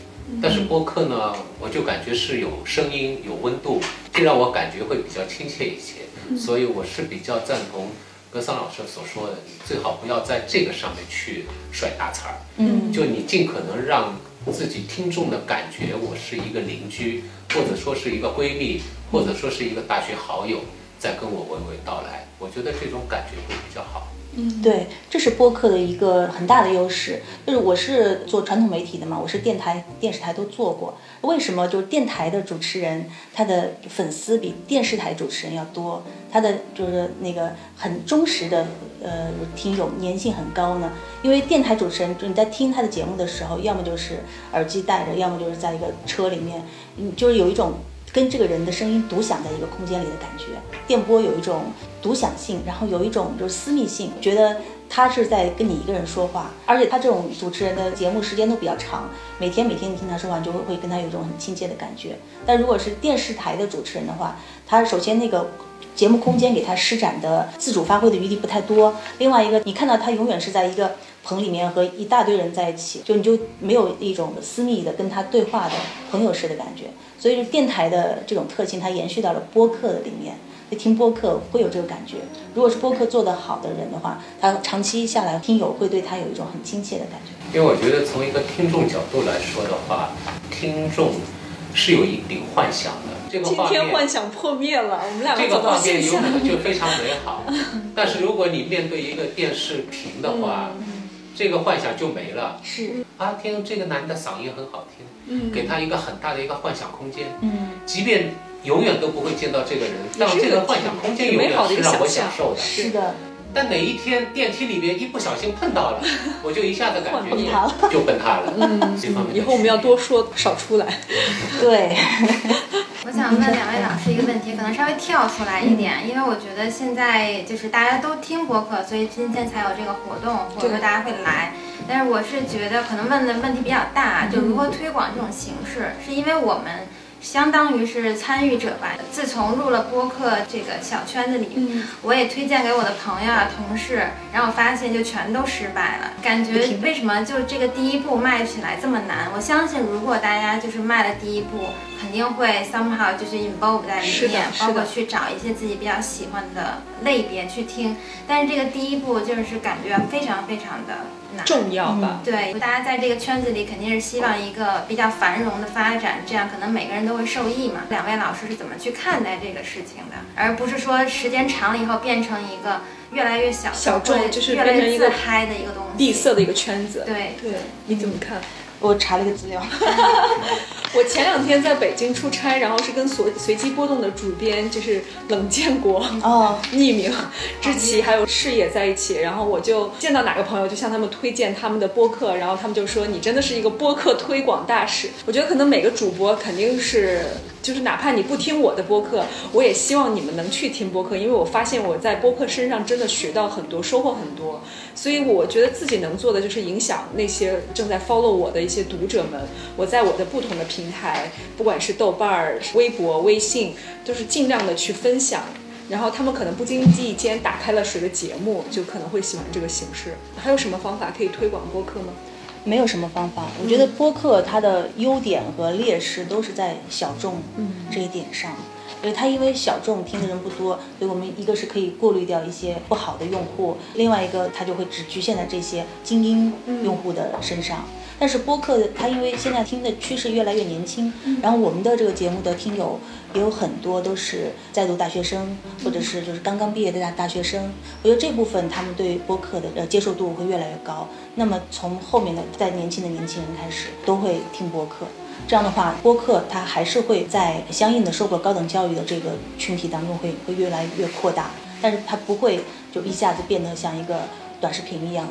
但是播客呢，我就感觉是有声音、有温度，这让我感觉会比较亲切一些。所以我是比较赞同格桑老师所说的，你最好不要在这个上面去甩大词儿。嗯就你尽可能让自己听众的感觉，我是一个邻居，或者说是一个闺蜜，或者说是一个大学好友，在跟我娓娓道来。我觉得这种感觉会比较好。嗯对，这是播客的一个很大的优势。就是我是做传统媒体的嘛，我是电台、电视台都做过。为什么就是电台的主持人他的粉丝比电视台主持人要多？他的就是那个很忠实的呃听友粘性很高呢？因为电台主持人，就你在听他的节目的时候，要么就是耳机戴着，要么就是在一个车里面，嗯，就是有一种跟这个人的声音独享在一个空间里的感觉。电波有一种独享性，然后有一种就是私密性，觉得他是在跟你一个人说话，而且他这种主持人的节目时间都比较长，每天每天你听他说话，就会会跟他有一种很亲切的感觉。但如果是电视台的主持人的话，他首先那个。节目空间给他施展的自主发挥的余地不太多。另外一个，你看到他永远是在一个棚里面和一大堆人在一起，就你就没有一种私密的跟他对话的朋友式的感觉。所以，电台的这种特性，它延续到了播客的里面。听播客会有这个感觉。如果是播客做得好的人的话，他长期下来，听友会对他有一种很亲切的感觉。因为我觉得从一个听众角度来说的话，听众是有一定幻想的。这个今天幻想破灭了，我们两这个个走到画面有可。能 就非常美好，但是如果你面对一个电视屏的话，这个幻想就没了。是，啊，听这个男的嗓音很好听，嗯给他一个很大的一个幻想空间，嗯，即便永远都不会见到这个人，但是这个幻想空间永远是让我享受的。是的，但哪一天电梯里面一不小心碰到了，我就一下子感觉崩塌了就就崩塌了。嗯这方面以后我们要多说少出来。对，我想问两位老师一个问题，可能稍微跳出来一点，因为我觉得现在就是大家都听播客，所以今天才有这个活动，或者说大家会来。但是我是觉得可能问的问题比较大，就如何推广这种形式，是因为我们相当于是参与者吧。自从入了播客这个小圈子里，嗯我也推荐给我的朋友啊、同事，然后我发现就全都失败了。感觉为什么就这个第一步迈起来这么难？我相信如果大家就是迈了第一步，肯定会 somehow 就是 involve 在里面，包括去找一些自己比较喜欢的类别去听。但是这个第一步就是感觉非常非常的难。重要吧？对，大家在这个圈子里肯定是希望一个比较繁荣的发展，这样可能每个人都会受益嘛。两位老师是怎么去看待这个事情的，而不是说时间长了以后变成一个越来越小小众就是越来越自变成一个嗨的一个东西，闭塞的一个圈子。对对，你怎么看？我查了一个资料，我前两天在北京出差，然后是跟随随机波动的主编就是冷建国哦，匿名、知琪还有视野在一起，然后我就见到哪个朋友就向他们推荐他们的播客，然后他们就说你真的是一个播客推广大使。我觉得可能每个主播肯定是。就是哪怕你不听我的播客，我也希望你们能去听播客，因为我发现我在播客身上真的学到很多，收获很多。所以我觉得自己能做的就是影响那些正在 follow 我的一些读者们。我在我的不同的平台，不管是豆瓣儿、微博、微信，都是尽量的去分享。然后他们可能不经意间打开了谁的节目，就可能会喜欢这个形式。还有什么方法可以推广播客吗？没有什么方法。我觉得播客它的优点和劣势都是在小众这一点上。因为它因为小众听的人不多，所以我们一个是可以过滤掉一些不好的用户，另外一个它就会只局限在这些精英用户的身上。但是播客它因为现在听的趋势越来越年轻，然后我们的这个节目的听友也有很多都是在读大学生，或者是就是刚刚毕业的大大学生。我觉得这部分他们对播客的呃接受度会越来越高。那么从后面的在年轻的年轻人开始都会听播客。这样的话，播客它还是会在相应的受过高等教育的这个群体当中会会越来越扩大，但是它不会就一下子变得像一个短视频一样，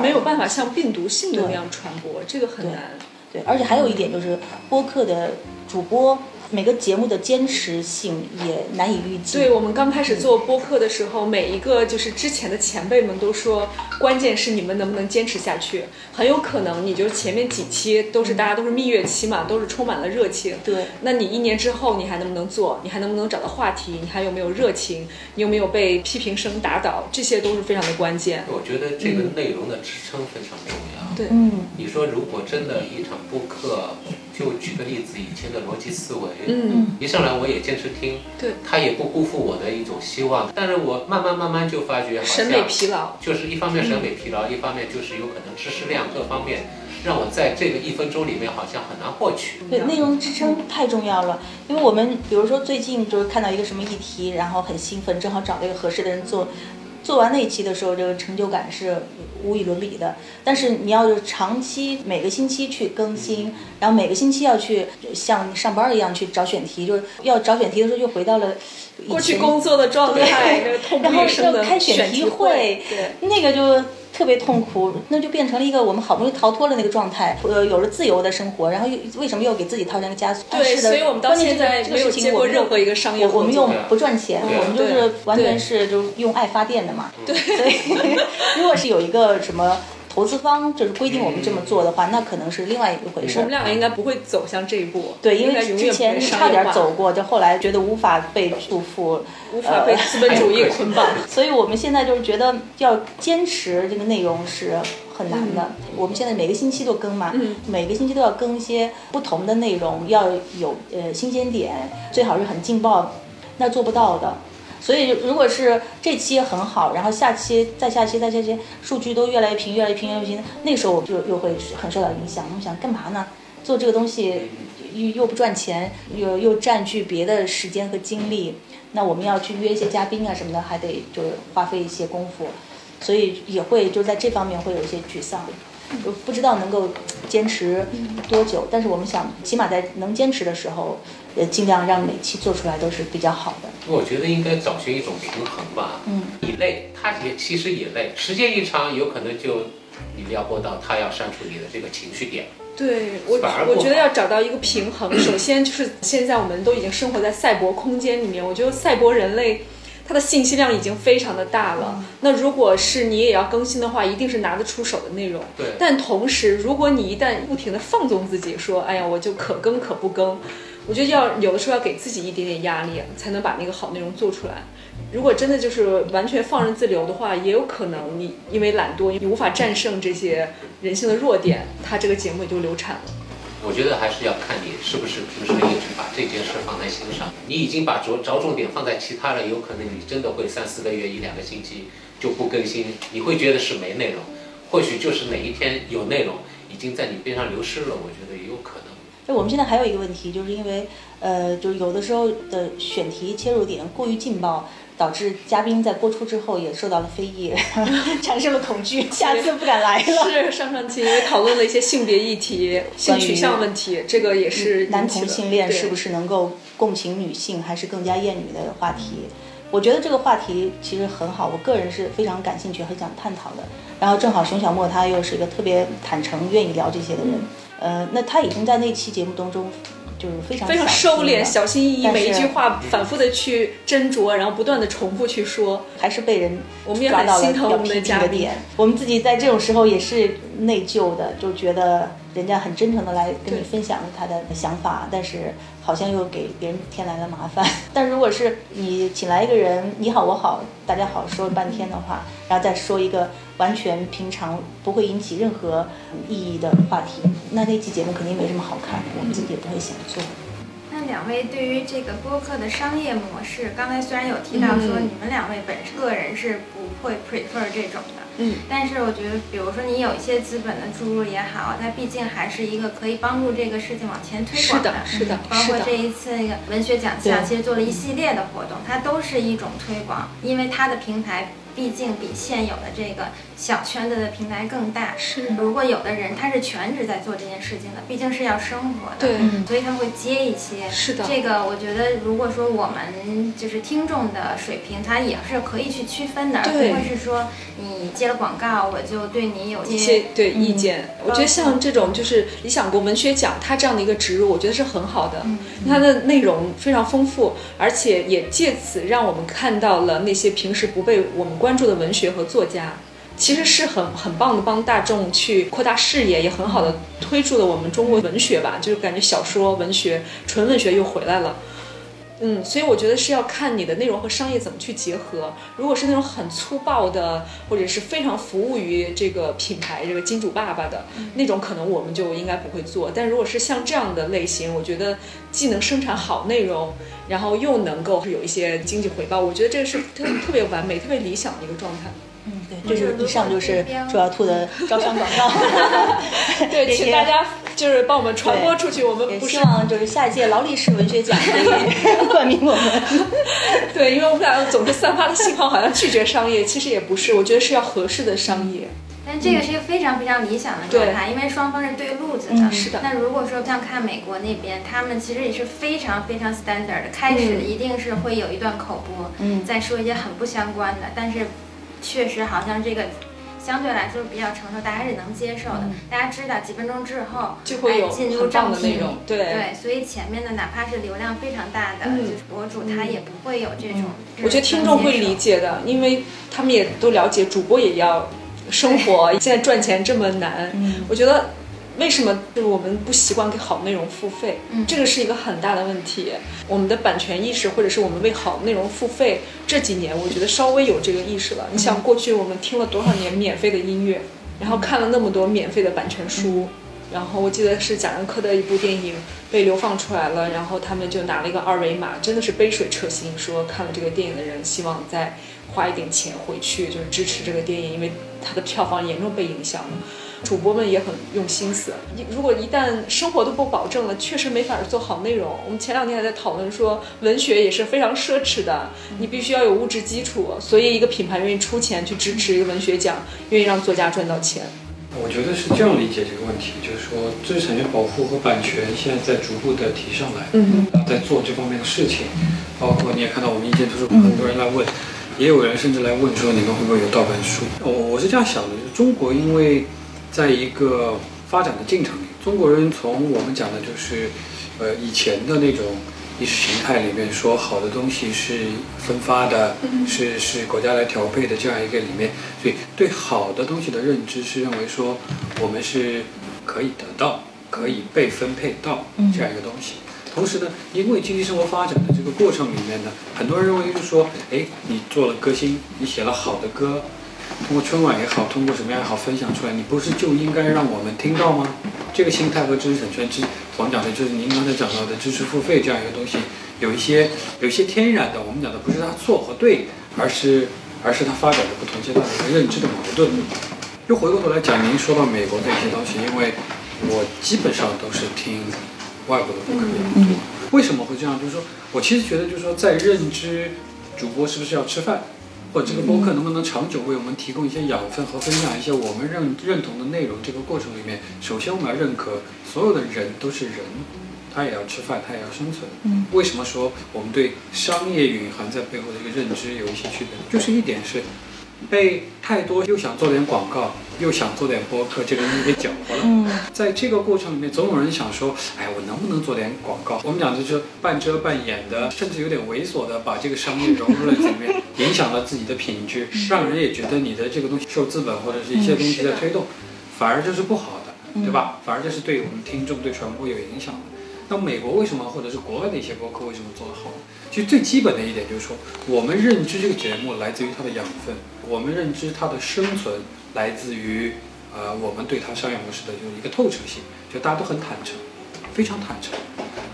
没有办法像病毒性的那样传播，这个很难。对，而且还有一点就是播客的主播。每个节目的坚持性也难以预计。对我们刚开始做播客的时候，每一个就是之前的前辈们都说，关键是你们能不能坚持下去。很有可能你就前面几期都是大家都是蜜月期嘛，都是充满了热情。对，那你一年之后你还能不能做？你还能不能找到话题？你还有没有热情？你有没有被批评声打倒？这些都是非常的关键。我觉得这个内容的支撑非常重要。对，嗯，你说如果真的一场播客。就举个例子，以前的逻辑思维，嗯，一上来我也坚持听，对，他也不辜负我的一种希望，但是我慢慢慢慢就发觉，审美疲劳，就是一方面审美疲劳，一方面就是有可能知识量各方面，让我在这个一分钟里面好像很难获取。对，内容支撑太重要了，因为我们比如说最近就是看到一个什么议题，然后很兴奋，正好找了一个合适的人做。做完那一期的时候，这个成就感是无与伦比的。但是你要是长期每个星期去更新，然后每个星期要去像上班一样去找选题，就是要找选题的时候又回到了过去工作的状态，那个痛不欲生的开选题会，那个就。特别痛苦，那就变成了一个我们好不容易逃脱了那个状态，呃，有了自由的生活，然后又为什么又给自己套上个枷锁？对，所以我们到现在没有接过任何一个商业我们又不赚钱，我们就是完全是就用爱发电的嘛。对，所以 如果是有一个什么。投资方就是规定我们这么做的话，那可能是另外一回事。我们两个应该不会走向这一步。对，因为之前差点走过，就后来觉得无法被束缚，无法被资本主义捆绑。所以我们现在就是觉得要坚持这个内容是很难的。我们现在每个星期都更嘛，每个星期都要更一些不同的内容，要有呃新鲜点，最好是很劲爆，那做不到的。所以，如果是这期很好，然后下期、再下期、再下期，数据都越来越平、越来越平、越来越平，那时候我就又会很受到影响。我们想干嘛呢？做这个东西又又不赚钱，又又占据别的时间和精力。那我们要去约一些嘉宾啊什么的，还得就花费一些功夫，所以也会就在这方面会有一些沮丧。我不知道能够坚持多久，但是我们想，起码在能坚持的时候，呃，尽量让每期做出来都是比较好的。我觉得应该找寻一种平衡吧。嗯，你累，他也其实也累，时间一长，有可能就你撩拨到他要删除你的这个情绪点。对我，我觉得要找到一个平衡，首先就是现在我们都已经生活在赛博空间里面，我觉得赛博人类。它的信息量已经非常的大了。那如果是你也要更新的话，一定是拿得出手的内容。对。但同时，如果你一旦不停的放纵自己，说，哎呀，我就可更可不更，我觉得要有的时候要给自己一点点压力，才能把那个好内容做出来。如果真的就是完全放任自流的话，也有可能你因为懒惰，你无法战胜这些人性的弱点，它这个节目也就流产了。我觉得还是要看你是不是平时一直把这件事放在心上。你已经把着着重点放在其他了，有可能你真的会三四个月、一两个星期就不更新，你会觉得是没内容。或许就是哪一天有内容，已经在你边上流失了，我觉得也有可能。就我们现在还有一个问题，就是因为呃，就是有的时候的选题切入点过于劲爆。导致嘉宾在播出之后也受到了非议，产生了恐惧，下次不敢来了。是上上期因为讨论了一些性别议题、性取向问题，这个也是男同性恋是不是能够共情女性，还是更加厌女的话题。我觉得这个话题其实很好，我个人是非常感兴趣、很想探讨的。然后正好熊小莫他又是一个特别坦诚、愿意聊这些的人，呃，那他已经在那期节目当中。就是非常非常收敛、小心翼翼，每一句话反复的去斟酌，然后不断的重复去说，还是被人我们也很心疼我们的嘉宾。我们自己在这种时候也是内疚的，就觉得人家很真诚的来跟你分享他的想法，但是好像又给别人添来了麻烦。但如果是你请来一个人，你好我好大家好说了半天的话，然后再说一个。完全平常不会引起任何意义的话题，那那期节目肯定没什么好看，我们自己也不会想做。那两位对于这个播客的商业模式，刚才虽然有提到说你们两位本身个人是不会 prefer 这种的，嗯，但是我觉得，比如说你有一些资本的注入也好，它毕竟还是一个可以帮助这个事情往前推广的，是的，是的，包括这一次那个文学奖项，其实做了一系列的活动，它都是一种推广，因为它的平台。毕竟比现有的这个小圈子的平台更大。是，如果有的人他是全职在做这件事情的，毕竟是要生活的，对，所以他们会接一些。是的。这个我觉得，如果说我们就是听众的水平，他也是可以去区分的，而不会是说你接了广告，我就对你有一些对意见。我觉得像这种就是理想国文学奖，它这样的一个植入，我觉得是很好的。它的内容非常丰富，而且也借此让我们看到了那些平时不被我们关。关注的文学和作家，其实是很很棒的，帮大众去扩大视野，也很好的推出了我们中国文学吧，就是感觉小说、文学、纯文学又回来了。嗯，所以我觉得是要看你的内容和商业怎么去结合。如果是那种很粗暴的，或者是非常服务于这个品牌、这个金主爸爸的那种，可能我们就应该不会做。但如果是像这样的类型，我觉得既能生产好内容。然后又能够有一些经济回报，我觉得这个是特特别完美、特别理想的一个状态。嗯，对，就是以上就是主要兔的招商广告。对，请大家就是帮我们传播出去。我们不希望就是下一届劳力士文学奖可以 冠名我们。对，因为我们俩总是散发的信号好像拒绝商业，其实也不是，我觉得是要合适的商业。但这个是一个非常非常理想的状态，因为双方是对路子的。是的。那如果说像看美国那边，他们其实也是非常非常 standard 的，开始一定是会有一段口播，嗯，再说一些很不相关的，但是确实好像这个相对来说比较成熟，大家是能接受的。大家知道几分钟之后就会有进入正题，对对，所以前面的哪怕是流量非常大的就是博主，他也不会有这种。我觉得听众会理解的，因为他们也都了解，主播也要。生活现在赚钱这么难，我觉得为什么就是我们不习惯给好内容付费？嗯这个是一个很大的问题。我们的版权意识，或者是我们为好内容付费，这几年我觉得稍微有这个意识了。你想过去我们听了多少年免费的音乐，然后看了那么多免费的版权书，然后我记得是贾樟柯的一部电影被流放出来了，然后他们就拿了一个二维码，真的是杯水车薪，说看了这个电影的人希望再。花一点钱回去就是支持这个电影，因为它的票房严重被影响了。主播们也很用心思。如果一旦生活都不保证了，确实没法做好内容。我们前两天还在讨论说，文学也是非常奢侈的，你必须要有物质基础。所以一个品牌愿意出钱去支持一个文学奖，愿意让作家赚到钱。我觉得是这样理解这个问题，就是说知识产权保护和版权现在在逐步的提上来，嗯，在做这方面的事情。包括你也看到我们意见图书馆很多人来问。也有人甚至来问说，你们会不会有盗版书？我我是这样想的，就是中国因为在一个发展的进程里，中国人从我们讲的就是，呃，以前的那种意识形态里面说好的东西是分发的，是是国家来调配的这样一个里面，所以对好的东西的认知是认为说我们是可以得到、可以被分配到这样一个东西。同时呢，因为经济生活发展的这个过程里面呢，很多人认为就是说，哎，你做了歌星，你写了好的歌，通过春晚也好，通过什么样也好分享出来，你不是就应该让我们听到吗？这个心态和知识产权之，我们讲的就是您刚才讲到的知识付费这样一个东西，有一些有一些天然的，我们讲的不是它错和对，而是而是它发展的不同阶段的一个认知的矛盾。又回过头来讲，您说到美国的一些东西，因为我基本上都是听外国的播客比较多。为什么会这样？就是说我其实觉得，就是说在认知主播是不是要吃饭，或者这个播客能不能长久为我们提供一些养分和分享一些我们认认同的内容，这个过程里面，首先我们要认可所有的人都是人，他也要吃饭，他也要生存。嗯为什么说我们对商业蕴含在背后的一个认知有一些区别？就是一点是被太多又想做点广告，又想做点播客这个东西给搅和了。嗯在这个过程里面，总有人想说，哎，我能不能做点广告？我们讲的就是半遮半掩的，甚至有点猥琐的，把这个商业融入了里面，影响了自己的品质，让人也觉得你的这个东西受资本或者是一些东西在推动，反而就是不好的，对吧？反而这是对我们听众、对传播有影响的。那美国为什么，或者是国外的一些播客为什么做得好？其实最基本的一点就是说，我们认知这个节目来自于它的养分，我们认知它的生存来自于呃我们对它商业模式的就是一个透彻性，就大家都很坦诚，非常坦诚。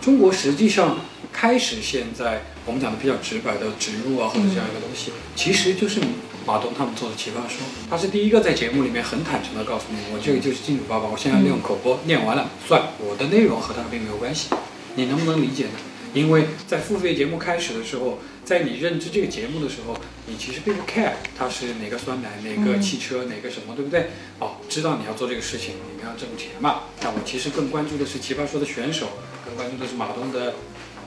中国实际上开始现在我们讲的比较直白的植入啊，或者这样一个东西，其实就是马东他们做的奇葩说，他是第一个在节目里面很坦诚的告诉你，我这个就是金主爸爸，我现在利用口播念完了算，我的内容和他并没有关系，你能不能理解呢？因为在付费节目开始的时候，在你认知这个节目的时候，你其实并不 care 它是哪个酸奶、哪个汽车、哪个什么，对不对？哦，知道你要做这个事情，你们要挣钱嘛。但我其实更关注的是奇葩说的选手，更关注的是马东的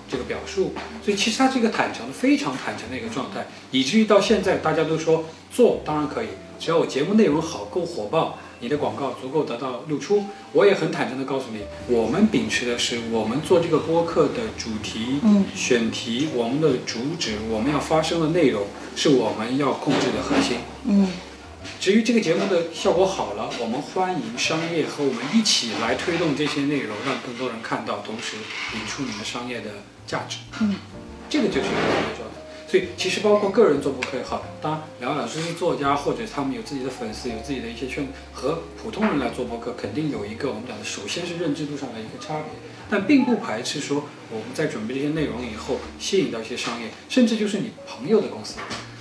这个表述。所以其实他是一个坦诚、非常坦诚的一个状态，以至于到现在大家都说做当然可以，只要我节目内容好、够火爆。你的广告足够得到露出，我也很坦诚的告诉你，我们秉持的是我们做这个播客的主题、嗯选题、我们的主旨、我们要发生的内容是我们要控制的核心。嗯至于这个节目的效果好了，我们欢迎商业和我们一起来推动这些内容，让更多人看到，同时引出你们商业的价值。嗯，这个就是一个。所以其实包括个人做播客也好，当然两位老师是作家，或者他们有自己的粉丝，有自己的一些圈子，和普通人来做播客肯定有一个我们讲的，首先是认知度上的一个差别，但并不排斥说我们在准备这些内容以后，吸引到一些商业，甚至就是你朋友的公司。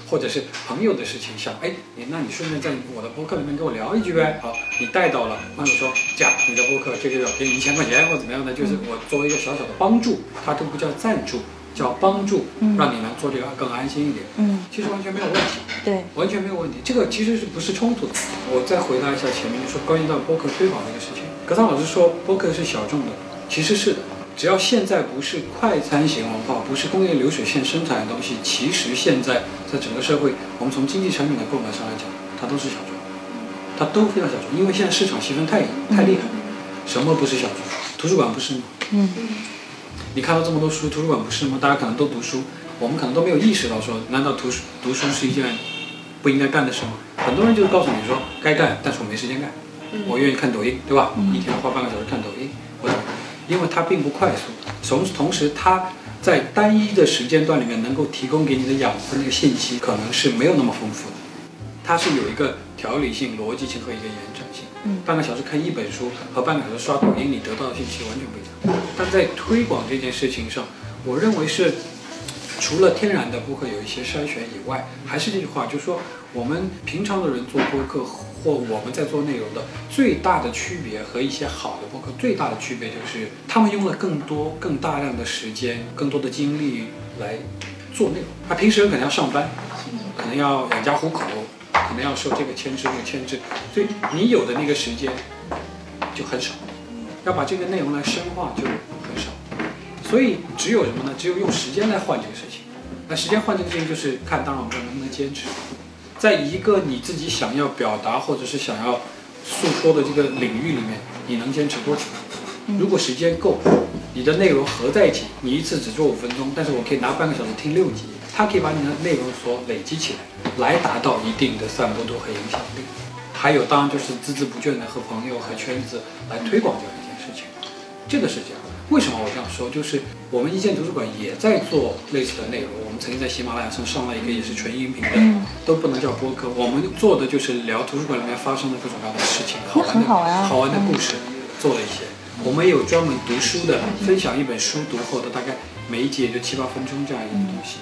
或者是朋友的事情想，哎，你那你顺便在我的播客里面跟我聊一句呗。好，你带到了，朋友说这样，你的播客这个要给你一千块钱或怎么样的，就是我作为一个小小的帮助，它都不叫赞助，叫帮助，让你来做这个更安心一点。嗯，其实完全没有问题，对，完全没有问题。这个其实是不是冲突的？我再回答一下前面说关于到播客推广这个事情，格桑老师说播客是小众的，其实是的。只要现在不是快餐型文化，不是工业流水线生产的东西，其实现在在整个社会，我们从经济产品的购买上来讲，它都是小众，它都非常小众，因为现在市场细分太太厉害，什么不是小众？图书馆不是吗？嗯，你看到这么多书，图书馆不是吗？大家可能都读书，我们可能都没有意识到说，难道读书读书是一件不应该干的事吗？很多人就是告诉你说该干，但是我没时间干，我愿意看抖音，对吧？一天花半个小时看抖音，或者因为它并不快速，同同时它在单一的时间段里面能够提供给你的养分那个信息可能是没有那么丰富的，它是有一个条理性、逻辑性和一个延展性。半个小时看一本书和半个小时刷抖音，你得到的信息完全不一样。但在推广这件事情上，我认为是除了天然的播客有一些筛选以外，还是这句话，就是说我们平常的人做播客或我们在做内容的最大的区别和一些好的播客最大的区别就是他们用了更多、更大量的时间、更多的精力来做内容。他平时可能要上班，可能要养家糊口，可能要受这个牵制那个牵制，所以你有的那个时间就很少，要把这个内容来深化就很少。所以只有什么呢？只有用时间来换这个事情。那时间换这个事情，就是看当然我们能不能坚持，在一个你自己想要表达或者是想要诉说的这个领域里面，你能坚持多久？如果时间够，你的内容合在一起，你一次只做五分钟，但是我可以拿半个小时听六集，它可以把你的内容所累积起来，来达到一定的散播度和影响力。还有，当然就是孜孜不倦的和朋友和圈子来推广这样一件事情，这个是这样。为什么我这样说？就是我们一建图书馆也在做类似的内容。我们曾经在喜马拉雅上上了一个也是纯音频的，都不能叫播客。我们做的就是聊图书馆里面发生的各种各样的事情，好玩的、好玩的故事，做了一些。我们有专门读书的，分享一本书读后的大概每一集也就七八分钟这样一个东西。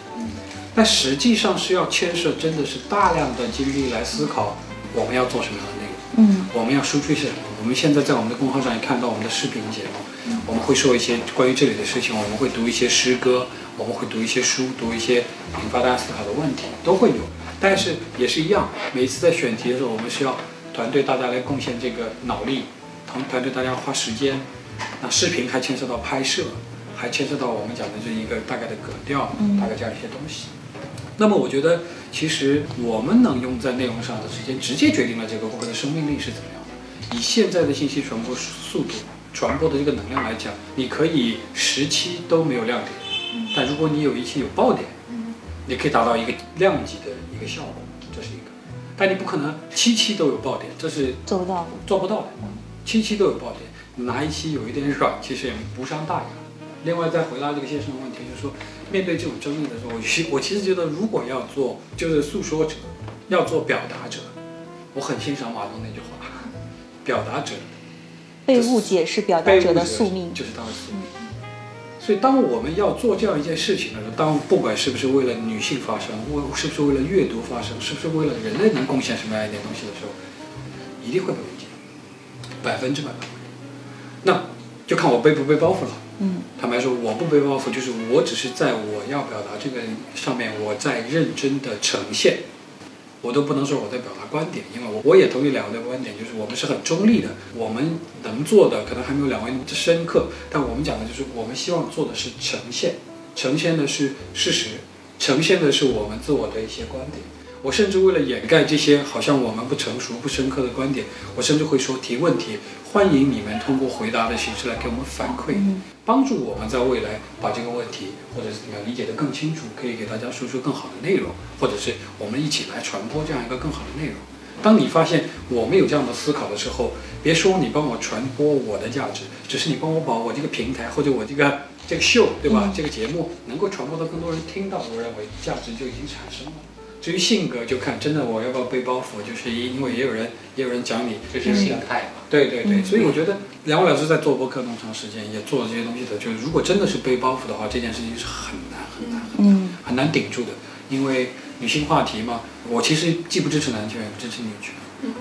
但实际上是要牵涉真的是大量的精力来思考我们要做什么样的内容。嗯我们要输出些什么？我们现在在我们的公号上也看到我们的视频节目，我们会说一些关于这里的事情，我们会读一些诗歌，我们会读一些书，读一些引发大家思考的问题，都会有。但是也是一样，每一次在选题的时候，我们需要团队大家来贡献这个脑力，团团队大家花时间。那视频还牵涉到拍摄，还牵涉到我们讲的这一个大概的格调，大概这样一些东西。那么我觉得，其实我们能用在内容上的时间，直接决定了这个顾客的生命力是怎么样的。以现在的信息传播速度、传播的这个能量来讲，你可以十期都没有亮点，但如果你有一期有爆点，你可以达到一个量级的一个效果，这是一个。但你不可能七期都有爆点，这是做不到。做不到的。七期都有爆点，哪一期有一点软，其实也无伤大雅。另外再回答这个先生的问题，就是说面对这种争议的时候，我其我其实觉得，如果要做就是诉说者，要做表达者，我很欣赏马东那句话，表达者被误解是表达者的宿命。就是他的宿命。所以，当我们要做这样一件事情的时候，当不管是不是为了女性发声，为是不是为了阅读发声，是不是为了人类能贡献什么样一点东西的时候，一定会被，百分之百。那就看我背不背包袱了。嗯，坦白说，我不背包袱，就是我只是在我要表达这个上面，我在认真的呈现。我都不能说我在表达观点，因为我我也同意两位的观点，就是我们是很中立的，我们能做的可能还没有两位那么深刻，但我们讲的就是我们希望做的是呈现，呈现的是事实，呈现的是我们自我的一些观点。我甚至为了掩盖这些好像我们不成熟、不深刻的观点，我甚至会说提问题，欢迎你们通过回答的形式来给我们反馈，帮助我们在未来把这个问题或者是怎么样理解得更清楚，可以给大家输出更好的内容，或者是我们一起来传播这样一个更好的内容。当你发现我们有这样的思考的时候，别说你帮我传播我的价值，只是你帮我把我这个平台或者我这个这个秀，对吧？这个节目能够传播到更多人听到，我认为价值就已经产生了。至于性格，就看真的我要不要背包袱，就是因为也有人也有人讲你这是心态嘛。对对对，所以我觉得两位老师在做播客那么长时间，也做了这些东西的，就是如果真的是背包袱的话，这件事情是很难很难很难、很难顶住的，因为女性话题嘛，我其实既不支持男权，也不支持女权。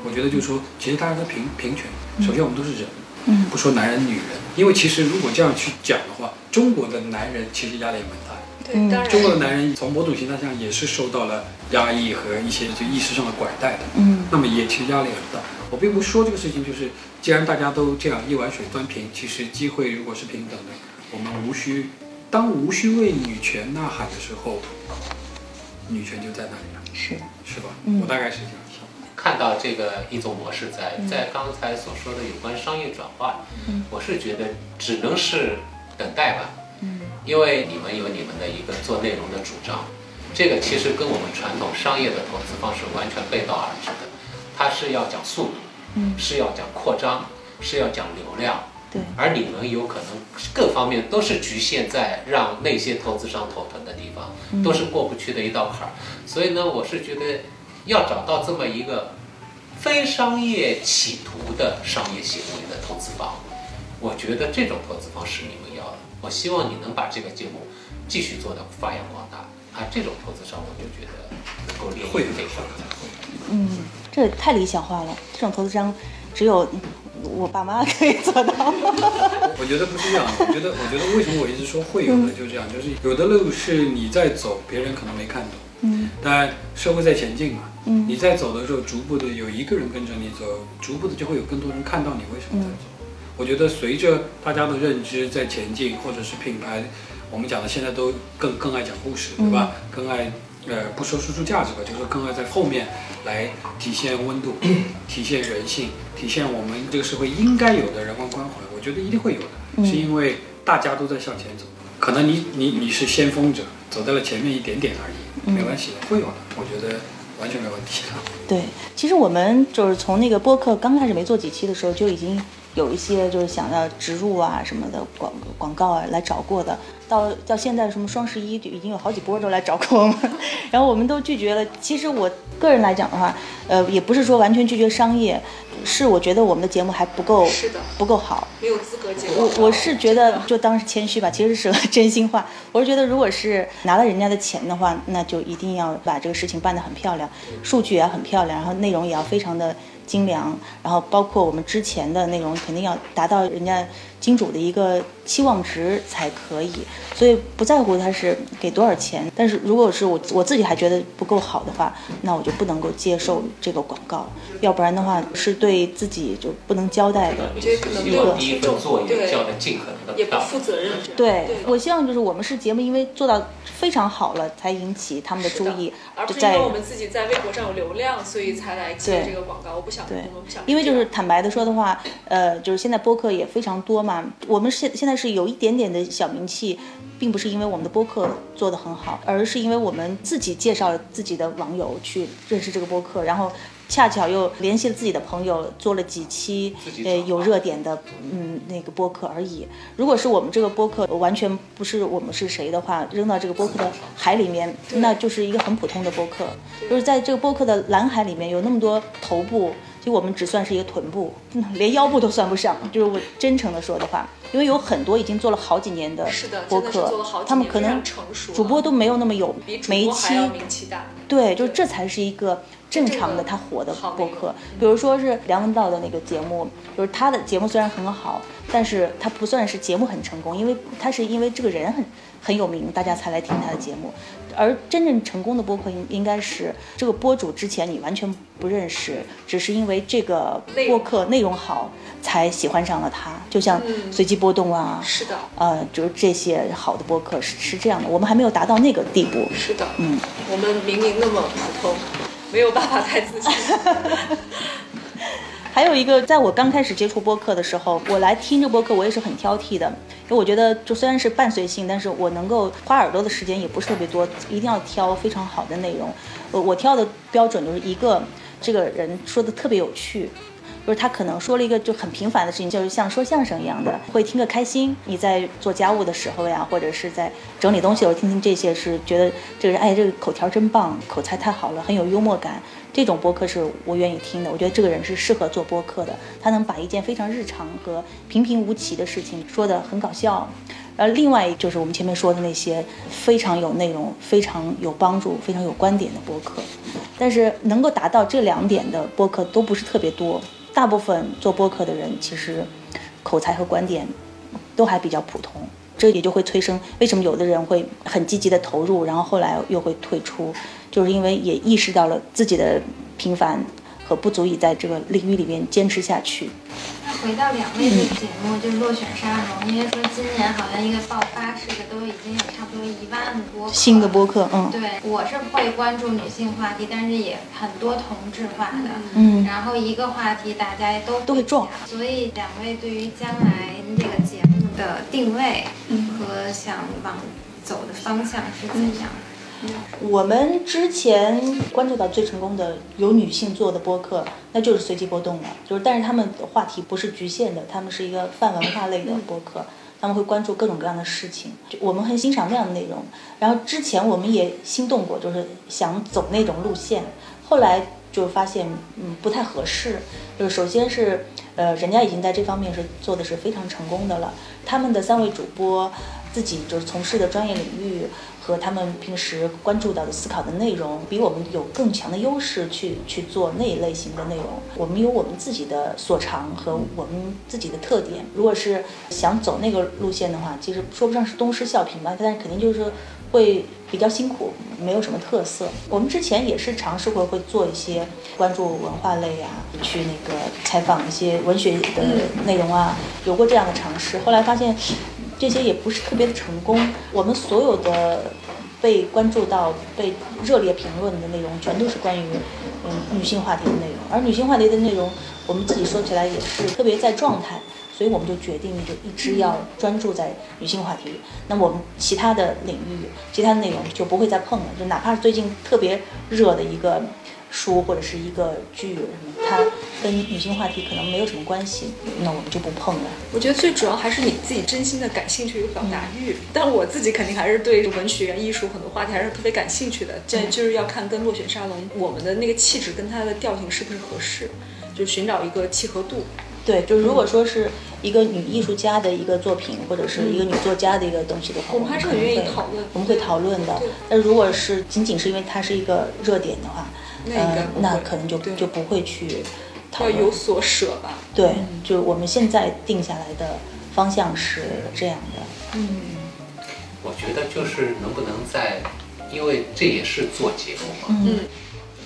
我觉得就是说，其实大家都平平权。首先我们都是人，嗯不说男人女人，因为其实如果这样去讲的话，中国的男人其实压力也蛮。对，当然。中国的男人从某种形态上也是受到了压抑和一些就意识上的拐带的，嗯，那么也其实压力很大。我并不说这个事情就是，既然大家都这样一碗水端平，其实机会如果是平等的，我们无需当无需为女权呐喊的时候，女权就在那里了，是，是吧？嗯。我大概是这样想。看到这个一种模式在，在刚才所说的有关商业转化，嗯。我是觉得只能是等待吧，因为你们有你们的一个做内容的主张，这个其实跟我们传统商业的投资方式完全背道而驰的，它是要讲速度，嗯。是要讲扩张，是要讲流量，对，而你们有可能各方面都是局限在让那些投资商头疼的地方，都是过不去的一道坎儿。所以呢，我是觉得要找到这么一个非商业企图的商业行为的投资方，我觉得这种投资方是你们。我希望你能把这个节目继续做到发扬光大啊！这种投资商，我就觉得能够列会入这个。嗯，这也太理想化了。这种投资商只有我爸妈 可以做到。我觉得不是这样，我觉得，我觉得为什么我一直说会有的就这样，就是有的路是你在走，别人可能没看懂，嗯但社会在前进嘛，嗯你在走的时候，逐步的有一个人跟着你走，逐步的就会有更多人看到你为什么在走。我觉得随着大家的认知在前进，或者是品牌，我们讲的现在都更更爱讲故事，对吧？更爱呃不说输出价值吧，就是更爱在后面来体现温度，体现人性，体现我们这个社会应该有的人文关怀。我觉得一定会有的，是因为大家都在向前走。可能你你你是先锋者，走在了前面一点点而已，没关系，会有的。我觉得完全没问题的。对，其实我们就是从那个播客刚开始没做几期的时候，就已经有一些就是想要植入啊什么的广广告啊来找过的，到到现在什么双十一就已经有好几波都来找过我们，然后我们都拒绝了。其实我个人来讲的话，呃，也不是说完全拒绝商业，是我觉得我们的节目还不够，是的，不够好，没有资格接。我我是觉得就当是谦虚吧，其实是真心话。我是觉得如果是拿了人家的钱的话，那就一定要把这个事情办得很漂亮，数据也很漂亮，然后内容也要非常的。精良，然后包括我们之前的内容，肯定要达到人家金主的一个期望值才可以。所以不在乎他是给多少钱，但是如果是我我自己还觉得不够好的话，那我就不能够接受这个广告，要不然的话是对自己就不能交代的。我觉得可能对听众对也不负责任。对，我希望就是我们是节目，因为做到非常好了，才引起他们的注意，而不是因为我们自己在微博上有流量，所以才来接这个广告。我不想，对，我不想。因为就是坦白的说的话，呃，就是现在播客也非常多嘛，我们现现在是有一点点的小名气。并不是因为我们的播客做得很好，而是因为我们自己介绍了自己的网友去认识这个播客，然后恰巧又联系了自己的朋友，做了几期呃有热点的嗯那个播客而已。如果是我们这个播客完全不是我们是谁的话，扔到这个播客的海里面，那就是一个很普通的播客。就是在这个播客的蓝海里面有那么多头部。就我们只算是一个臀部，连腰部都算不上。就是我真诚的说的话，因为有很多已经做了好几年的播客，他们可能主播都没有那么有，每一期对，就这才是一个正常的他火的播客。比如说是梁文道的那个节目，就是他的节目虽然很好，但是他不算是节目很成功，因为他是因为这个人很很有名，大家才来听他的节目。而真正成功的播客应应该是这个播主之前你完全不认识，只是因为这个播客内容好才喜欢上了他，就像随机波动啊，是的，呃，就是这些好的播客是是这样的，我们还没有达到那个地步，是的，嗯，我们明明那么普通，没有办法太自信。还有一个，在我刚开始接触播客的时候，我来听这播客，我也是很挑剔的，因为我觉得就虽然是伴随性，但是我能够花耳朵的时间也不是特别多，一定要挑非常好的内容。我我挑的标准就是一个，这个人说的特别有趣。就是他可能说了一个就很平凡的事情，就是像说相声一样的，会听个开心。你在做家务的时候呀，或者是在整理东西的时候听听这些，是觉得这个人哎，这个口条真棒，口才太好了，很有幽默感。这种播客是我愿意听的。我觉得这个人是适合做播客的，他能把一件非常日常和平平无奇的事情说得很搞笑。而，另外就是我们前面说的那些非常有内容、非常有帮助、非常有观点的播客，但是能够达到这两点的播客都不是特别多。大部分做播客的人其实口才和观点都还比较普通，这也就会催生为什么有的人会很积极的投入，然后后来又会退出，就是因为也意识到了自己的平凡。和不足以在这个领域里面坚持下去。那回到两位的节目，就是落选沙龙，因为说今年好像一个爆发式的，都已经有差不多一万播新的播客。嗯，对，我是会关注女性话题，但是也很多同质化的。嗯，然后一个话题大家都都会撞，所以两位对于将来这个节目的定位和想往走的方向是怎样？我们之前关注到最成功的有女性做的播客，那就是随机波动了。就是，但是他们的话题不是局限的，他们是一个泛文化类的播客，他们会关注各种各样的事情。就我们很欣赏那样的内容。然后之前我们也心动过，就是想走那种路线，后来就发现嗯不太合适。就是首先是呃人家已经在这方面是做的是非常成功的了，他们的三位主播自己就是从事的专业领域。和他们平时关注到的思考的内容，比我们有更强的优势去去做那一类型的内容。我们有我们自己的所长和我们自己的特点。如果是想走那个路线的话，其实说不上是东施效颦吧，但是肯定就是会比较辛苦，没有什么特色。我们之前也是尝试过会做一些关注文化类啊，去那个采访一些文学的内容啊，有过这样的尝试。后来发现。这些也不是特别的成功。我们所有的被关注到、被热烈评论的内容，全都是关于嗯女性话题的内容。而女性话题的内容，我们自己说起来也是特别在状态，所以我们就决定就一直要专注在女性话题。那我们其他的领域、其他的内容就不会再碰了。就哪怕是最近特别热的一个。书或者是一个剧什么，它跟女性话题可能没有什么关系，那我们就不碰了。我觉得最主要还是你自己真心的感兴趣有表达欲，但我自己肯定还是对文学、艺术很多话题还是特别感兴趣的。这就是要看跟落选沙龙我们的那个气质跟它的调性是不是合适，就寻找一个契合度。对，就如果说是一个女艺术家的一个作品，或者是一个女作家的一个东西的话，我们还是很愿意讨论我们会讨论的。但如果是仅仅是因为它是一个热点的话，那应该呃那可能就就不会去讨论。要有所舍吧。对，就我们现在定下来的方向是这样的。嗯我觉得就是能不能在，因为这也是做节目嘛，嗯，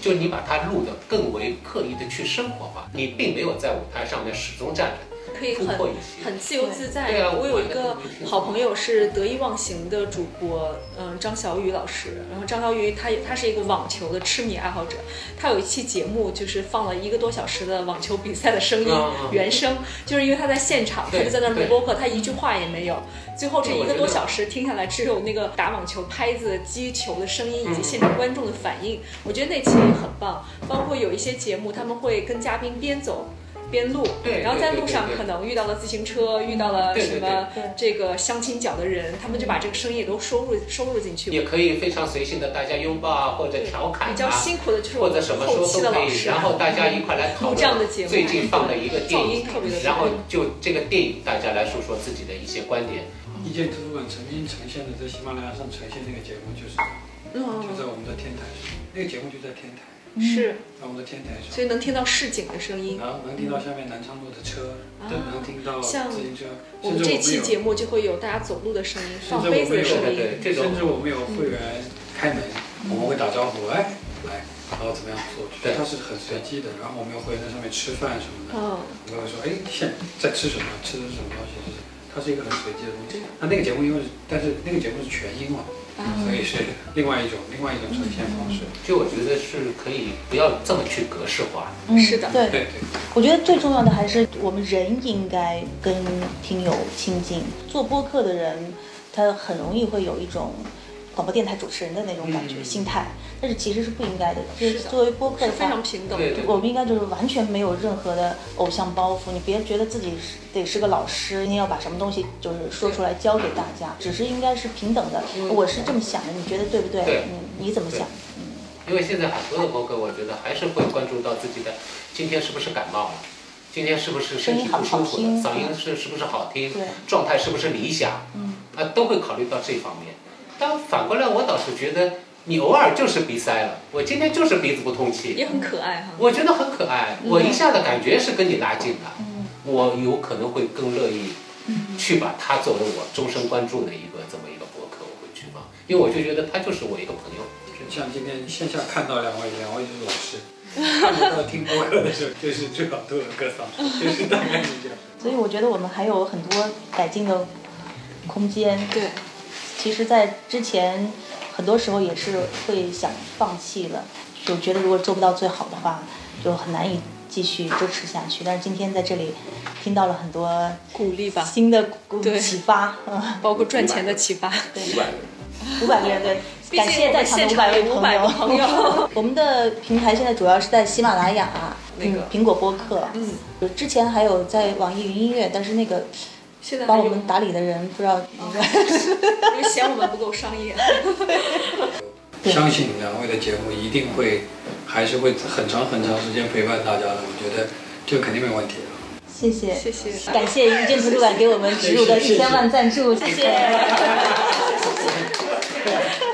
就你把它录得更为刻意的去生活化，你并没有在舞台上面始终站着，突可以很。很自由自在。对啊我有一个好朋友是得意忘形的主播，嗯，张小雨老师。然后张小雨他也他是一个网球的痴迷爱好者，他有一期节目就是放了一个多小时的网球比赛的声音原声，就是因为他在现场，他就在那儿录播客，他一句话也没有。最后这一个多小时听下来，只有那个打网球拍子、击球的声音以及嗯现场观众的反应。我觉得那期也很棒。包括有一些节目，他们会跟嘉宾边走。边录，对然后在路上可能遇到了自行车，遇到了什么这个相亲角的人，他们就把这个声音也都收入收入进去。也可以非常随性的大家拥抱啊，或者调侃啊，比较辛苦的就是或者什么时候都可以，然后大家一块来讨录这样的节目论最近放的一个电影然后就这个电影大家来说说自己的一些观点。意见图书馆曾经呈现的在喜马拉雅上呈现那个节目，就是就嗯，在我们的天台上，那个节目就在天台，是，在我们的天台上，所以能听到市井的声音。然后能听到下面南昌路的车，啊都能听到自行车，我们甚至这期节目，就会有大家走路的声音，放杯子至我们有对的声音。对，甚至我们有会员开门，我们会打招呼，哎，来，然后怎么样做？对它是很随机的。然后我们有会员在上面吃饭什么的，嗯，我们会说，哎，现在吃什么？吃的是什么东西？就是它是一个很随机的东西。那那个节目因为是，但是那个节目是全英嘛，啊所以是另外一种另外一种呈现方式。就我觉得是可以不要这么去格式化。嗯是的。对，对对，我觉得最重要的还是我们人应该跟听友亲近。做播客的人，他很容易会有一种广播电台主持人的那种感觉、嗯。心态，但是其实是不应该的。就是作为播客的话是非常，平等的。对对我们应该就是完全没有任何的偶像包袱，你别觉得自己是得是个老师，你要把什么东西就是说出来教给大家，只是应该是平等的。我是这么想的，你觉得对不对？对你你怎么想？因为现在很多的播客，我觉得还是会关注到自己的今天是不是感冒了，今天是不是身体不舒服了，声音好嗓音是是不是好听对，状态是不是理想，嗯啊，都会考虑到这方面。但反过来，我倒是觉得你偶尔就是鼻塞了，我今天就是鼻子不通气，也很可爱哈。我觉得很可爱，我一下子感觉是跟你拉近了，嗯我有可能会更乐意去把它作为我终身关注的一个这么一个博客，我会去放，因为我就觉得他就是我一个朋友。就像今天线下看到两位，两位老师，看不到听播客的时候，就是最好都有歌嗓，就是大概是这样。所以我觉得我们还有很多改进的空间。对，其实，在之前很多时候也是会想放弃了，就觉得如果做不到最好的话，就很难以继续支持下去。但是今天在这里听到了很多鼓励吧，新的鼓对。启发，嗯 包括赚钱的启发。对，五百人，五百个人对，感谢在场的五百位我们现场有500个朋友。我们的平台现在主要是在喜马拉雅、那个。嗯苹果播客，嗯，之前还有在网易云音乐，但是那个现在帮我们打理的人不知道应该。因为嫌我们不够商业。相信两位的节目一定会，还是会很长很长时间陪伴大家的。我觉得这个肯定没问题的。谢谢，谢谢感谢一见图书馆给我们植入的一千万赞助，谢谢。对